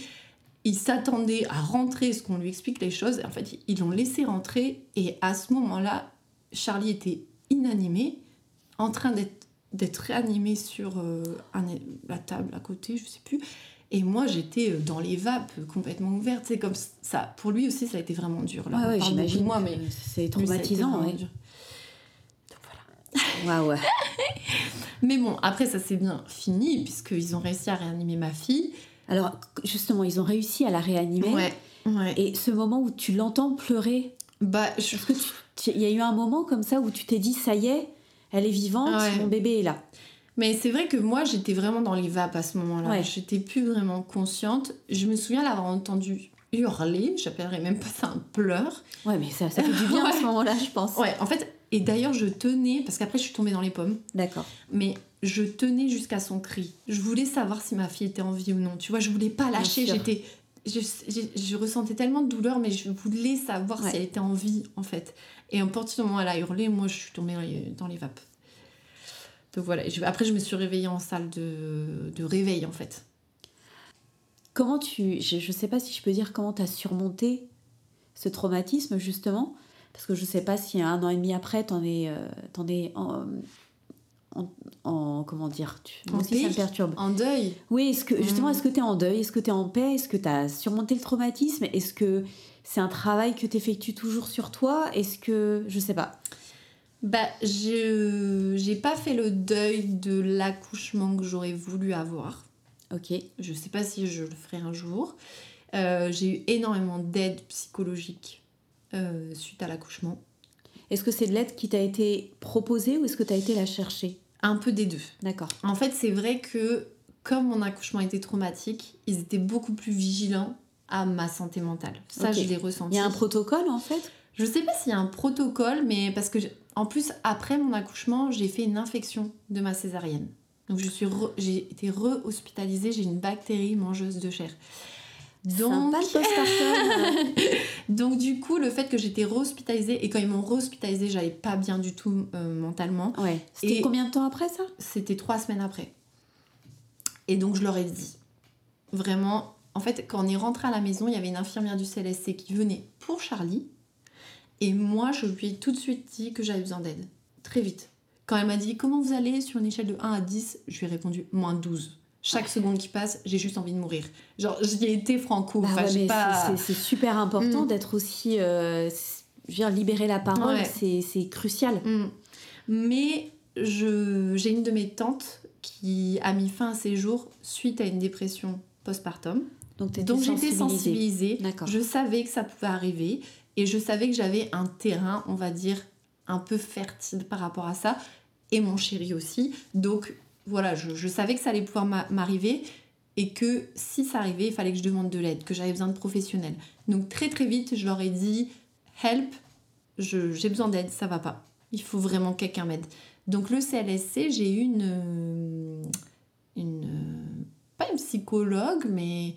il s'attendait à rentrer, ce qu'on lui explique les choses. En fait, ils l'ont laissé rentrer et à ce moment-là, Charlie était inanimé, en train d'être d'être réanimé sur euh, un- la table à côté, je sais plus. Et moi, j'étais euh, dans les vapes, complètement ouverte. C'est comme ça. Pour lui aussi, ça a été vraiment dur. Là, Ouais, ouais, j'imagine. moi, mais c'est traumatisant, vraiment ouais. dur. Donc voilà. Ouais. Mais bon, après, ça s'est bien fini, puisqu'ils ont réussi à réanimer ma fille. Alors, justement, ils ont réussi à la réanimer. Ouais, ouais. Et ce moment où tu l'entends pleurer, Bah, je... il y a eu un moment comme ça où tu t'es dit, ça y est, elle est vivante, mon bébé est là? Mais c'est vrai que moi, j'étais vraiment dans les vapes à ce moment-là. Ouais. J'étais plus vraiment consciente. Je me souviens l'avoir entendu hurler. J'appellerais même pas ça un pleur. Ouais, mais ça, ça fait du bien à ce moment-là, je pense. Ouais, en fait, et d'ailleurs, je tenais, parce qu'après, je suis tombée dans les pommes, D'accord. mais je tenais jusqu'à son cri. Je voulais savoir si ma fille était en vie ou non. Tu vois, je voulais pas lâcher. J'étais. Je, je- je ressentais tellement de douleur, mais je voulais savoir Ouais. si elle était en vie, en fait. Et à partir du moment où elle a hurlé, moi, je suis tombée dans les, dans les vapes. Donc voilà. Je- après, je me suis réveillée en salle de, de réveil, en fait. Comment tu. Je, je sais pas si je peux dire comment tu as surmonté ce traumatisme, justement. Parce que je sais pas si un an et demi après, t'en es, euh, t'en es en, en, en- Comment dire tu, En aussi, ça me perturbe. En deuil. Oui, est-ce que, justement, Mm. est-ce que tu es en deuil Est-ce que tu es en paix Est-ce que tu as surmonté le traumatisme Est-ce que c'est un travail que tu effectues toujours sur toi Est-ce que. Je sais pas. Bah, je j'ai pas fait le deuil de l'accouchement que j'aurais voulu avoir. Ok. Je sais pas si je le ferai un jour. Euh, j'ai eu énormément d'aide psychologique euh, suite à l'accouchement. Est-ce que c'est de l'aide qui t'a été proposée ou est-ce que tu as été la chercher? Un peu des deux. D'accord. En fait, c'est vrai que comme mon accouchement était traumatique, ils étaient beaucoup plus vigilants à ma santé mentale. Ça, je l'ai ressenti. Il y a un protocole en fait? Je sais pas s'il y a un protocole, mais parce que, en plus, après mon accouchement, j'ai fait une infection de ma césarienne. Donc, je suis re- j'ai été re-hospitalisée, j'ai une bactérie mangeuse de chair. Donc, donc, du coup, le fait que j'étais re-hospitalisée, et quand ils m'ont re-hospitalisée, j'allais pas bien du tout euh, mentalement, ouais. C'était Et- combien de temps après ça? C'était trois semaines après. Et donc, je leur ai dit, vraiment, en fait, quand on est rentré à la maison, il y avait une infirmière du CLSC qui venait pour Charlie. Et moi, je lui ai tout de suite dit que j'avais besoin d'aide. Très vite. Quand elle m'a dit comment vous allez sur une échelle de 1 à 10, je lui ai répondu moins 12. Chaque seconde qui passe, j'ai juste envie de mourir. Genre, j'y ai été franco. Bah Enfin, ouais, j'ai mais pas... c'est- super important Mm. d'être aussi. euh, je veux dire, libérer la parole, Ouais. c'est- crucial. Mm. Mais j'ai une de mes tantes qui a mis fin à ses jours suite à une dépression postpartum. Donc, j'étais sensibilisée. sensibilisée. Je savais que ça pouvait arriver et je savais que j'avais un terrain, on va dire, un peu fertile par rapport à ça. Et mon chéri aussi. Donc voilà, je, savais que ça allait pouvoir m'a- m'arriver et que si ça arrivait, il fallait que je demande de l'aide, que j'avais besoin de professionnels. Donc très très vite, je leur ai dit help, j'ai besoin d'aide, ça va pas. Il faut vraiment que quelqu'un m'aide. Donc le CLSC, j'ai eu une, une pas une psychologue, mais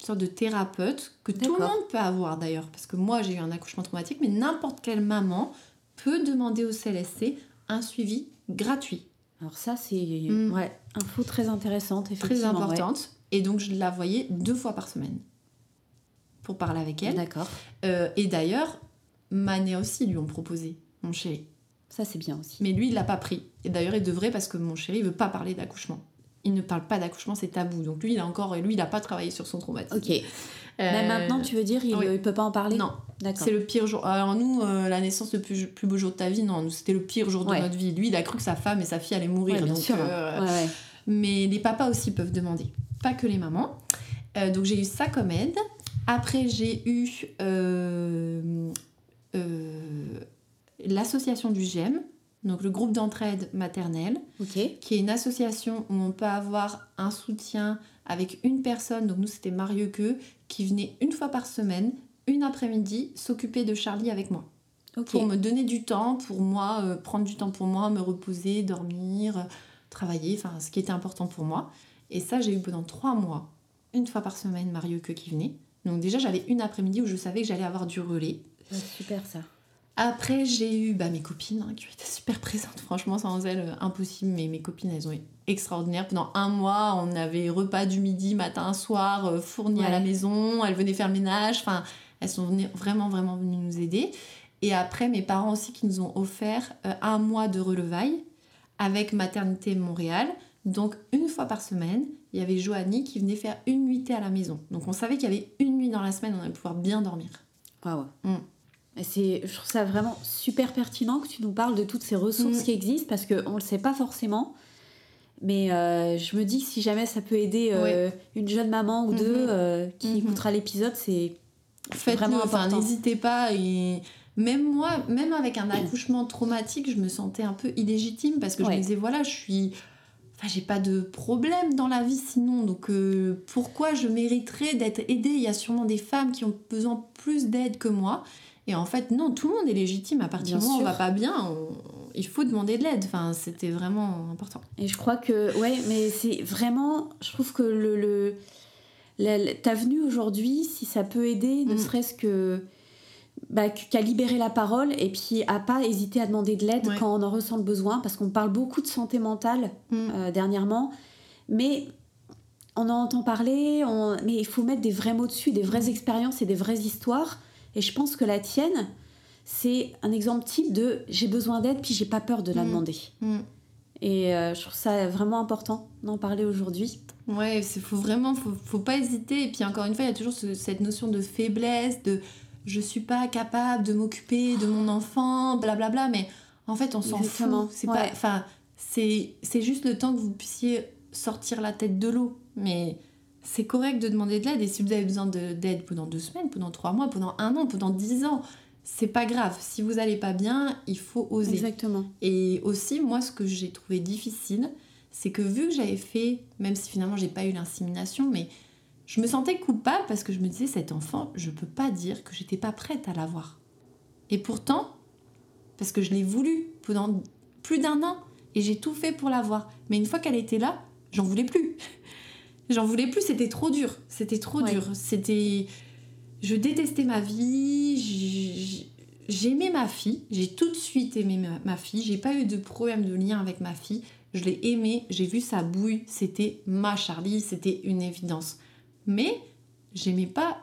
une sorte de thérapeute que tout le monde peut avoir d'ailleurs, parce que moi j'ai eu un accouchement traumatique, mais n'importe quelle maman peut demander au CLSC un suivi gratuit, Alors, ça, c'est. Mm. Ouais, info très intéressante, très effectivement. ouais. importante. Et donc je la voyais deux fois par semaine pour parler avec elle. D'accord. Euh, et d'ailleurs, Mané aussi lui ont proposé, mon chéri. Ça, c'est bien aussi. Mais lui, il l'a pas pris. Et d'ailleurs, il devrait parce que mon chéri il veut pas parler d'accouchement. Il ne parle pas d'accouchement, c'est tabou. Donc lui, il a encore, lui, il a pas travaillé sur son traumatisme. Ok. Euh, Même maintenant, tu veux dire, il, oui. il peut pas en parler? Non, D'accord. c'est le pire jour. Alors nous, euh, la naissance le plus, plus beau jour de ta vie, non, nous, c'était le pire jour de notre vie. Lui, il a cru que sa femme et sa fille allaient mourir. Ouais, bien donc, sûr. euh, Ouais. Mais les papas aussi peuvent demander, pas que les mamans. Euh, donc j'ai eu ça comme aide. Après, j'ai eu euh, euh, l'association du GEM, donc le groupe d'entraide maternelle, qui est une association où on peut avoir un soutien avec une personne, donc nous c'était Mario Que, qui venait une fois par semaine, une après-midi, s'occuper de Charlie avec moi. Pour me donner du temps, pour moi, euh, prendre du temps pour moi, me reposer, dormir, euh, travailler, enfin ce qui était important pour moi. Et ça, j'ai eu pendant trois mois, une fois par semaine, Mario Que qui venait. Donc déjà, j'avais une après-midi où je savais que j'allais avoir du relais. Ouais, super ça. Après, j'ai eu bah, mes copines hein, qui ont été super présentes. Franchement, sans elles, euh, impossible. Mais mes copines, elles ont été extraordinaires. Pendant un mois, on avait repas du midi, matin, soir, euh, fournis à Ouais. la maison. Elles venaient faire le ménage. Enfin, elles sont venues- vraiment, vraiment venues nous aider. Et après, mes parents aussi qui nous ont offert euh, un mois de relevailles avec Maternité Montréal. Donc, une fois par semaine, il y avait Joanie qui venait faire une nuitée à la maison. Donc, on savait qu'il y avait une nuit dans la semaine, on allait pouvoir bien dormir. Waouh. Mm. Et c'est, je trouve ça vraiment super pertinent que tu nous parles de toutes ces ressources Mm. qui existent parce qu'on ne le sait pas forcément. Mais euh, je me dis que si jamais ça peut aider euh, une jeune maman ou deux euh, qui Mhm. écoutera l'épisode, c'est vraiment important. n'hésitez pas. Et même moi, même avec un accouchement traumatique, je me sentais un peu illégitime parce que je me disais, voilà, je suis. Enfin, j'ai pas de problème dans la vie sinon, donc pourquoi je mériterais d'être aidée? Il y a sûrement des femmes qui ont besoin plus d'aide que moi. Et en fait, non, tout le monde est légitime. À partir du moment où on va pas bien, on- il faut demander de l'aide. Enfin, c'était vraiment important. Et je crois que, ouais, mais c'est vraiment, je trouve que le, le la- la- ta venue aujourd'hui, si ça peut aider, ne Mm. serait-ce que bah, qu'à libérer la parole et puis à pas hésiter à demander de l'aide Ouais. quand on en ressent le besoin, parce qu'on parle beaucoup de santé mentale Mm. euh, dernièrement, mais on en entend parler, on- mais il faut mettre des vrais mots dessus, des vraies expériences et des vraies histoires. Et je pense que la tienne, c'est un exemple type de j'ai besoin d'aide puis j'ai pas peur de la Mm. demander. Mm. Et euh, je trouve ça vraiment important d'en parler aujourd'hui. Ouais, il faut vraiment, faut, faut pas hésiter. Et puis encore une fois, il y a toujours ce- cette notion de faiblesse, de je suis pas capable de m'occuper de mon enfant, blablabla. Mais en fait, on s'en fout. C'est ouais. pas, enfin, c'est c'est juste le temps que vous puissiez sortir la tête de l'eau. Mais c'est correct de demander de l'aide. Et si vous avez besoin de- d'aide pendant deux semaines, pendant trois mois, pendant un an, pendant dix ans, c'est pas grave. Si vous allez pas bien, il faut oser. Exactement. Et aussi, moi, ce que j'ai trouvé difficile, c'est que vu que j'avais fait, même si finalement j'ai pas eu l'insémination, mais je me sentais coupable parce que je me disais, cet enfant, je peux pas dire que j'étais pas prête à l'avoir. Et pourtant, parce que je l'ai voulu pendant plus d'un an et j'ai tout fait pour l'avoir. Mais une fois qu'elle était là, j'en voulais plus. J'en voulais plus, c'était trop dur. C'était trop Ouais. dur. C'était. Je détestais ma vie. J'aimais ma fille. J'ai tout de suite aimé ma, ma fille. J'ai pas eu de problème de lien avec ma fille. Je l'ai aimée. J'ai vu sa bouille. C'était ma Charlie. C'était une évidence. Mais j'aimais pas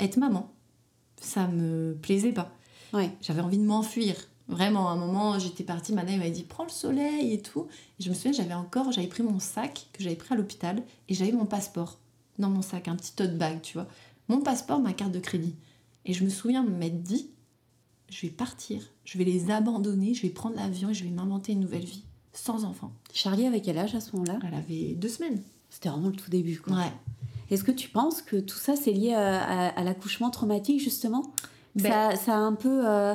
être maman. Ça me plaisait pas. Ouais. J'avais envie de m'enfuir. Vraiment, à un moment, j'étais partie, ma mère m'a dit prends le soleil et tout. Et je me souviens, j'avais encore, j'avais pris mon sac que j'avais pris à l'hôpital et j'avais mon passeport dans mon sac, un petit tote bag, tu vois. Mon passeport, ma carte de crédit. Et je me souviens m'être dit je vais partir, je vais les abandonner, je vais prendre l'avion et je vais m'inventer une nouvelle vie sans enfant. Charlie avait quel âge à ce moment-là? Elle avait deux semaines. C'était vraiment le tout début, quoi. Ouais. Est-ce que tu penses que tout ça, c'est lié à, à- à l'accouchement traumatique, justement? Ben- ça, ça a un peu... euh,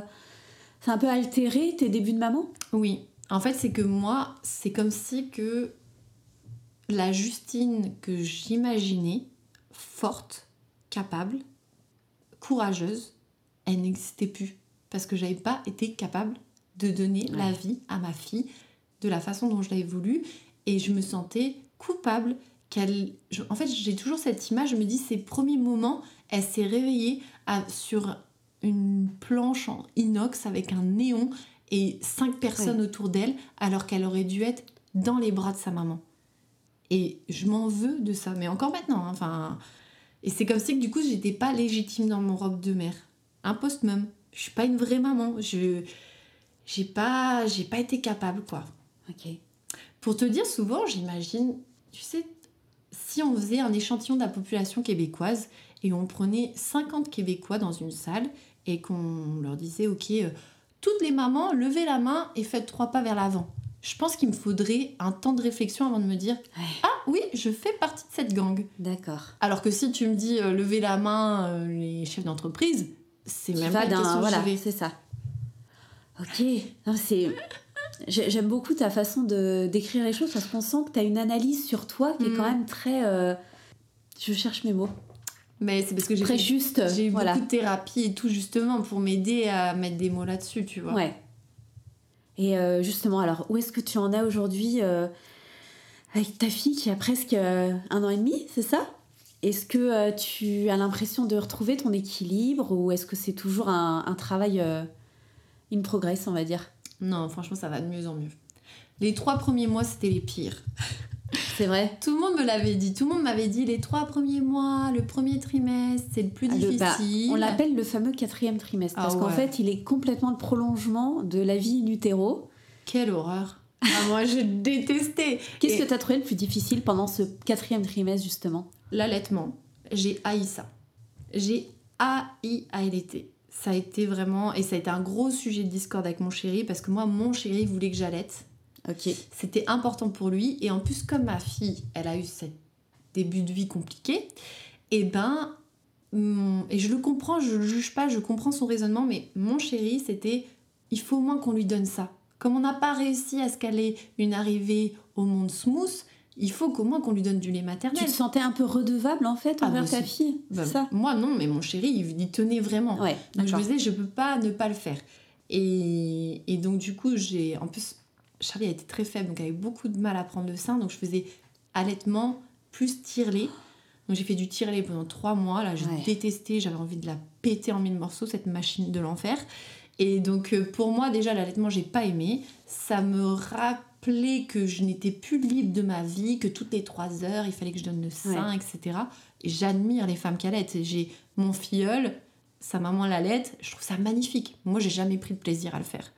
ça a un peu altéré tes débuts de maman? Oui, en fait, c'est que moi, c'est comme si que la Justine que j'imaginais, forte, capable, courageuse, elle n'existait plus. Parce que j'avais pas été capable de donner la vie à ma fille de la façon dont je l'avais voulu. Et je me sentais coupable qu'elle. En fait, j'ai toujours cette image, je me dis, ces premiers moments, elle s'est réveillée à- sur une planche en inox avec un néon et cinq personnes autour d'elle, alors qu'elle aurait dû être dans les bras de sa maman. Et je m'en veux de ça, mais encore maintenant. hein, Enfin, et c'est comme si que du coup, j'étais pas légitime dans mon robe de mère. Un post-mum. Je suis pas une vraie maman. Je j'ai pas j'ai pas été capable quoi. Ok. Pour te dire, souvent, j'imagine, tu sais, si on faisait un échantillon de la population québécoise et on prenait 50 Québécois dans une salle et qu'on leur disait, ok, euh, toutes les mamans, levez la main et faites trois pas vers l'avant. Je pense qu'il me faudrait un temps de réflexion avant de me dire, Ouais. ah oui, je fais partie de cette gang. D'accord. Alors que si tu me dis, euh, levez la main, euh, les chefs d'entreprise, c'est même pas une question que Voilà, c'est ça. Ok. C'est... j'ai- J'aime beaucoup ta façon de d'écrire les choses parce qu'on sent que tu as une analyse sur toi qui est quand Mm. même très... euh, Je cherche mes mots. Mais c'est parce que j'ai Très fait- juste. J'ai eu voilà. beaucoup de thérapie et tout justement pour m'aider à mettre des mots là-dessus, tu vois. Ouais. Et euh, justement, alors, où est-ce que tu en as aujourd'hui euh, avec ta fille qui a presque euh, un an et demi, c'est ça? Est-ce que tu as l'impression de retrouver ton équilibre ou est-ce que c'est toujours un, un travail in progress, on va dire? Non, franchement, ça va de mieux en mieux. Les trois premiers mois, c'était les pires. C'est vrai Tout le monde me l'avait dit. Tout le monde m'avait dit les trois premiers mois, le premier trimestre, c'est le plus Ah, le- difficile. bah, On l'appelle le fameux quatrième trimestre Ah parce qu'en ouais. fait, il est complètement le prolongement de la vie in utero. Quelle horreur. Ah, moi, j'ai détesté. Qu'est-ce Et que tu as trouvé le plus difficile pendant ce quatrième trimestre, justement? L'allaitement, j'ai haï ça. J'ai haï allaiter. Ça a été vraiment. Et ça a été un gros sujet de discorde avec mon chéri parce que moi, mon chéri voulait que j'allaite. C'était important pour lui. Et en plus, comme ma fille, elle a eu ce début de vie compliqué, et ben. hum, Et je le comprends, je le juge pas, je comprends son raisonnement, mais mon chéri, c'était il faut au moins qu'on lui donne ça. Comme on n'a pas réussi à ce qu'elle ait une arrivée au monde smooth, il faut qu'au moins qu'on lui donne du lait Tu maternel. te sentais un peu redevable, en fait, Ah, envers bah, ta fille C'est ça? Moi, non, mais mon chéri, il y tenait vraiment. Ouais, Donc je me disais, je peux pas ne pas le faire. Et, et donc du coup, j'ai... En plus, Charlie a été très faible, donc elle avait beaucoup de mal à prendre le sein. Donc je faisais allaitement plus tire-lait. Donc j'ai fait du tire-lait pendant trois mois. Là, j'ai Ouais. détesté, j'avais envie de la péter en mille morceaux, cette machine de l'enfer. Et donc euh, pour moi, déjà, l'allaitement, j'ai pas aimé. Ça me rappelait que je n'étais plus libre de ma vie, que toutes les trois heures, il fallait que je donne le sein, etc. Et j'admire les femmes qui allaitent. J'ai mon filleul, sa maman l'allaite, je trouve ça magnifique. Moi, j'ai jamais pris de plaisir à le faire.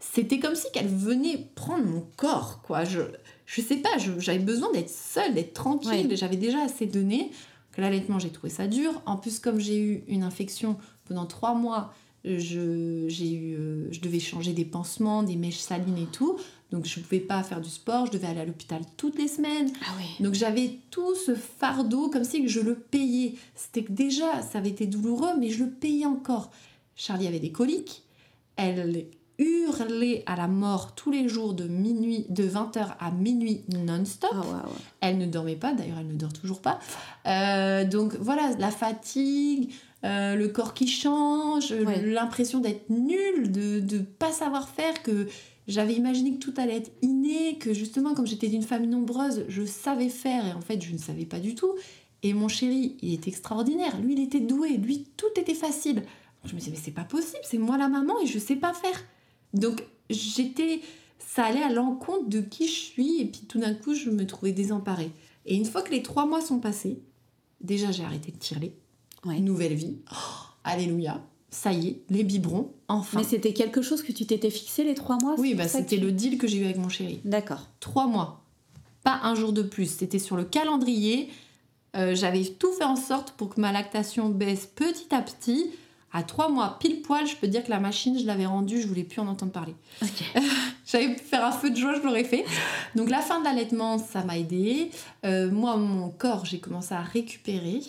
C'était comme si qu'elle venait prendre mon corps, quoi. Je, je sais pas, j'avais besoin d'être seule, d'être tranquille. Ouais. J'avais déjà assez donné. Que l'allaitement, j'ai trouvé ça dur. En plus, comme j'ai eu une infection pendant trois mois, je, j'ai eu, euh, je devais changer des pansements, des mèches salines et tout. Donc, je pouvais pas faire du sport. Je devais aller à l'hôpital toutes les semaines. Ah ouais. Donc j'avais tout ce fardeau comme si je le payais. C'était que déjà, ça avait été douloureux, mais je le payais encore. Charlie avait des coliques. Elle hurlait à la mort tous les jours de minuit, de 20h à minuit non-stop. Ah. Elle ne dormait pas, d'ailleurs elle ne dort toujours pas. Euh, donc voilà, la fatigue, euh, le corps qui change, Ouais. l'impression d'être nulle, de ne pas savoir faire, que j'avais imaginé que tout allait être inné, que justement comme j'étais d'une famille nombreuse, je savais faire et en fait je ne savais pas du tout. Et mon chéri, il est extraordinaire, lui il était doué, lui tout était facile. Je me disais mais c'est pas possible, c'est moi la maman et je sais pas faire. Donc j'étais ça allait à l'encontre de qui je suis et puis tout d'un coup je me trouvais désemparée. Et une fois que les trois mois sont passés, déjà j'ai arrêté de tirer, Ouais. nouvelle vie, Oh, alléluia. ça y est, les biberons, enfin. Mais c'était quelque chose que tu t'étais fixé les trois mois Oui, bah, c'était le deal que j'ai eu avec mon chéri. D'accord. Trois mois. Pas un jour de plus. C'était sur le calendrier. Euh, j'avais tout fait en sorte pour que ma lactation baisse petit à petit. À trois mois, pile poil, je peux dire que la machine, je l'avais rendue, je voulais plus en entendre parler. J'avais pu faire un feu de joie, je l'aurais fait. Donc la fin de l'allaitement, ça m'a aidé. Euh, moi, mon corps, j'ai commencé à récupérer.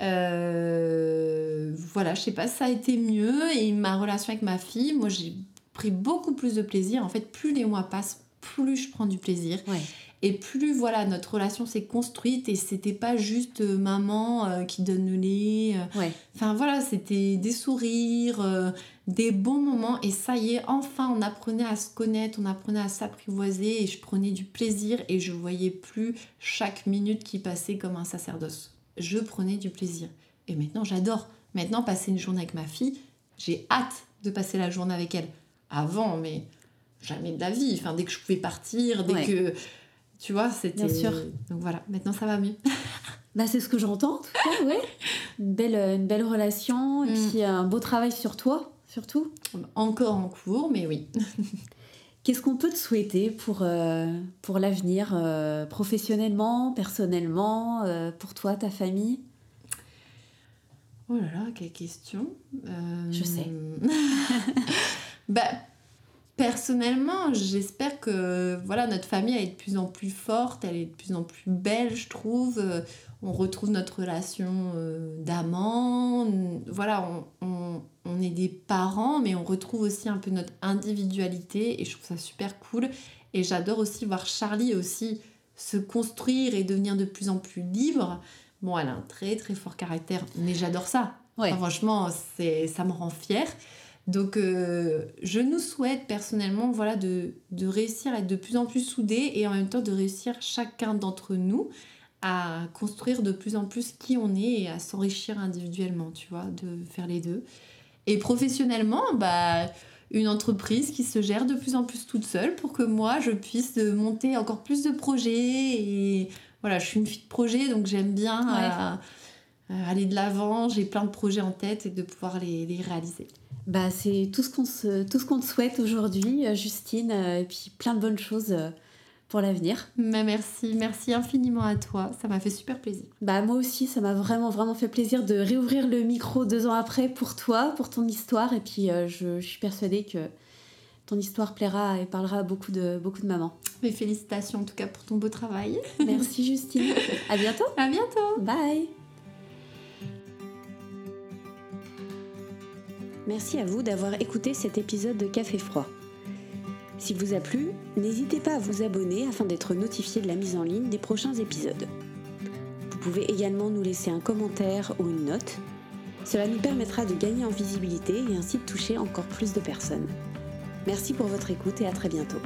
Euh, voilà, je sais pas, ça a été mieux. Et ma relation avec ma fille, moi, j'ai pris beaucoup plus de plaisir. En fait, plus les mois passent, plus je prends du plaisir. Et plus voilà notre relation s'est construite et c'était pas juste euh, maman euh, qui donne le lait. Enfin voilà, c'était des sourires, des bons moments et ça y est, enfin on apprenait à se connaître, on apprenait à s'apprivoiser et je prenais du plaisir et je voyais plus chaque minute qui passait comme un sacerdoce je prenais du plaisir. Et maintenant, j'adore. Maintenant, passer une journée avec ma fille, j'ai hâte de passer la journée avec elle. Avant, mais jamais de la vie. Enfin, dès que je pouvais partir, dès que. Tu vois, c'était. Bien sûr. Donc voilà, maintenant ça va mieux. bah, c'est ce que j'entends, en tout cas, ouais. Une belle, une belle relation, et mm. puis un beau travail sur toi, surtout. Encore en cours, mais oui. Qu'est-ce qu'on peut te souhaiter pour, euh, pour l'avenir, euh, professionnellement, personnellement, euh, pour toi, ta famille? Oh là là, quelle question Je sais. bah, personnellement, j'espère que voilà, notre famille est de plus en plus forte, elle est de plus en plus belle, je trouve. On retrouve notre relation d'amant. Voilà, on on est des parents, mais on retrouve aussi un peu notre individualité et je trouve ça super cool. Et j'adore aussi voir Charlie aussi se construire et devenir de plus en plus libre. Bon, elle a un très très fort caractère, mais j'adore ça. franchement, c'est, ça me rend fière. Donc, euh, je nous souhaite personnellement voilà, de, de réussir à être de plus en plus soudés et en même temps de réussir chacun d'entre nous à construire de plus en plus qui on est et à s'enrichir individuellement, tu vois, de faire les deux. Et professionnellement, bah, une entreprise qui se gère de plus en plus toute seule pour que moi, je puisse monter encore plus de projets. Et voilà, je suis une fille de projet, donc j'aime bien euh, euh, aller de l'avant. J'ai plein de projets en tête et de pouvoir les, les réaliser. Bah, c'est tout ce qu'on tout ce qu'on te souhaite aujourd'hui, euh, Justine, et puis plein de bonnes choses pour l'avenir. Mais merci, merci infiniment à toi. Ça m'a fait super plaisir. Bah moi aussi, ça m'a vraiment vraiment fait plaisir de réouvrir le micro deux ans après pour toi, pour ton histoire. Et puis euh, je, suis persuadée que ton histoire plaira et parlera à beaucoup de beaucoup de mamans. Mais félicitations en tout cas pour ton beau travail. Merci Justine. À bientôt. À bientôt. Bye. Merci à vous d'avoir écouté cet épisode de Café Froid. Si vous a plu, n'hésitez pas à vous abonner afin d'être notifié de la mise en ligne des prochains épisodes. Vous pouvez également nous laisser un commentaire ou une note. Cela nous permettra de gagner en visibilité et ainsi de toucher encore plus de personnes. Merci pour votre écoute et à très bientôt.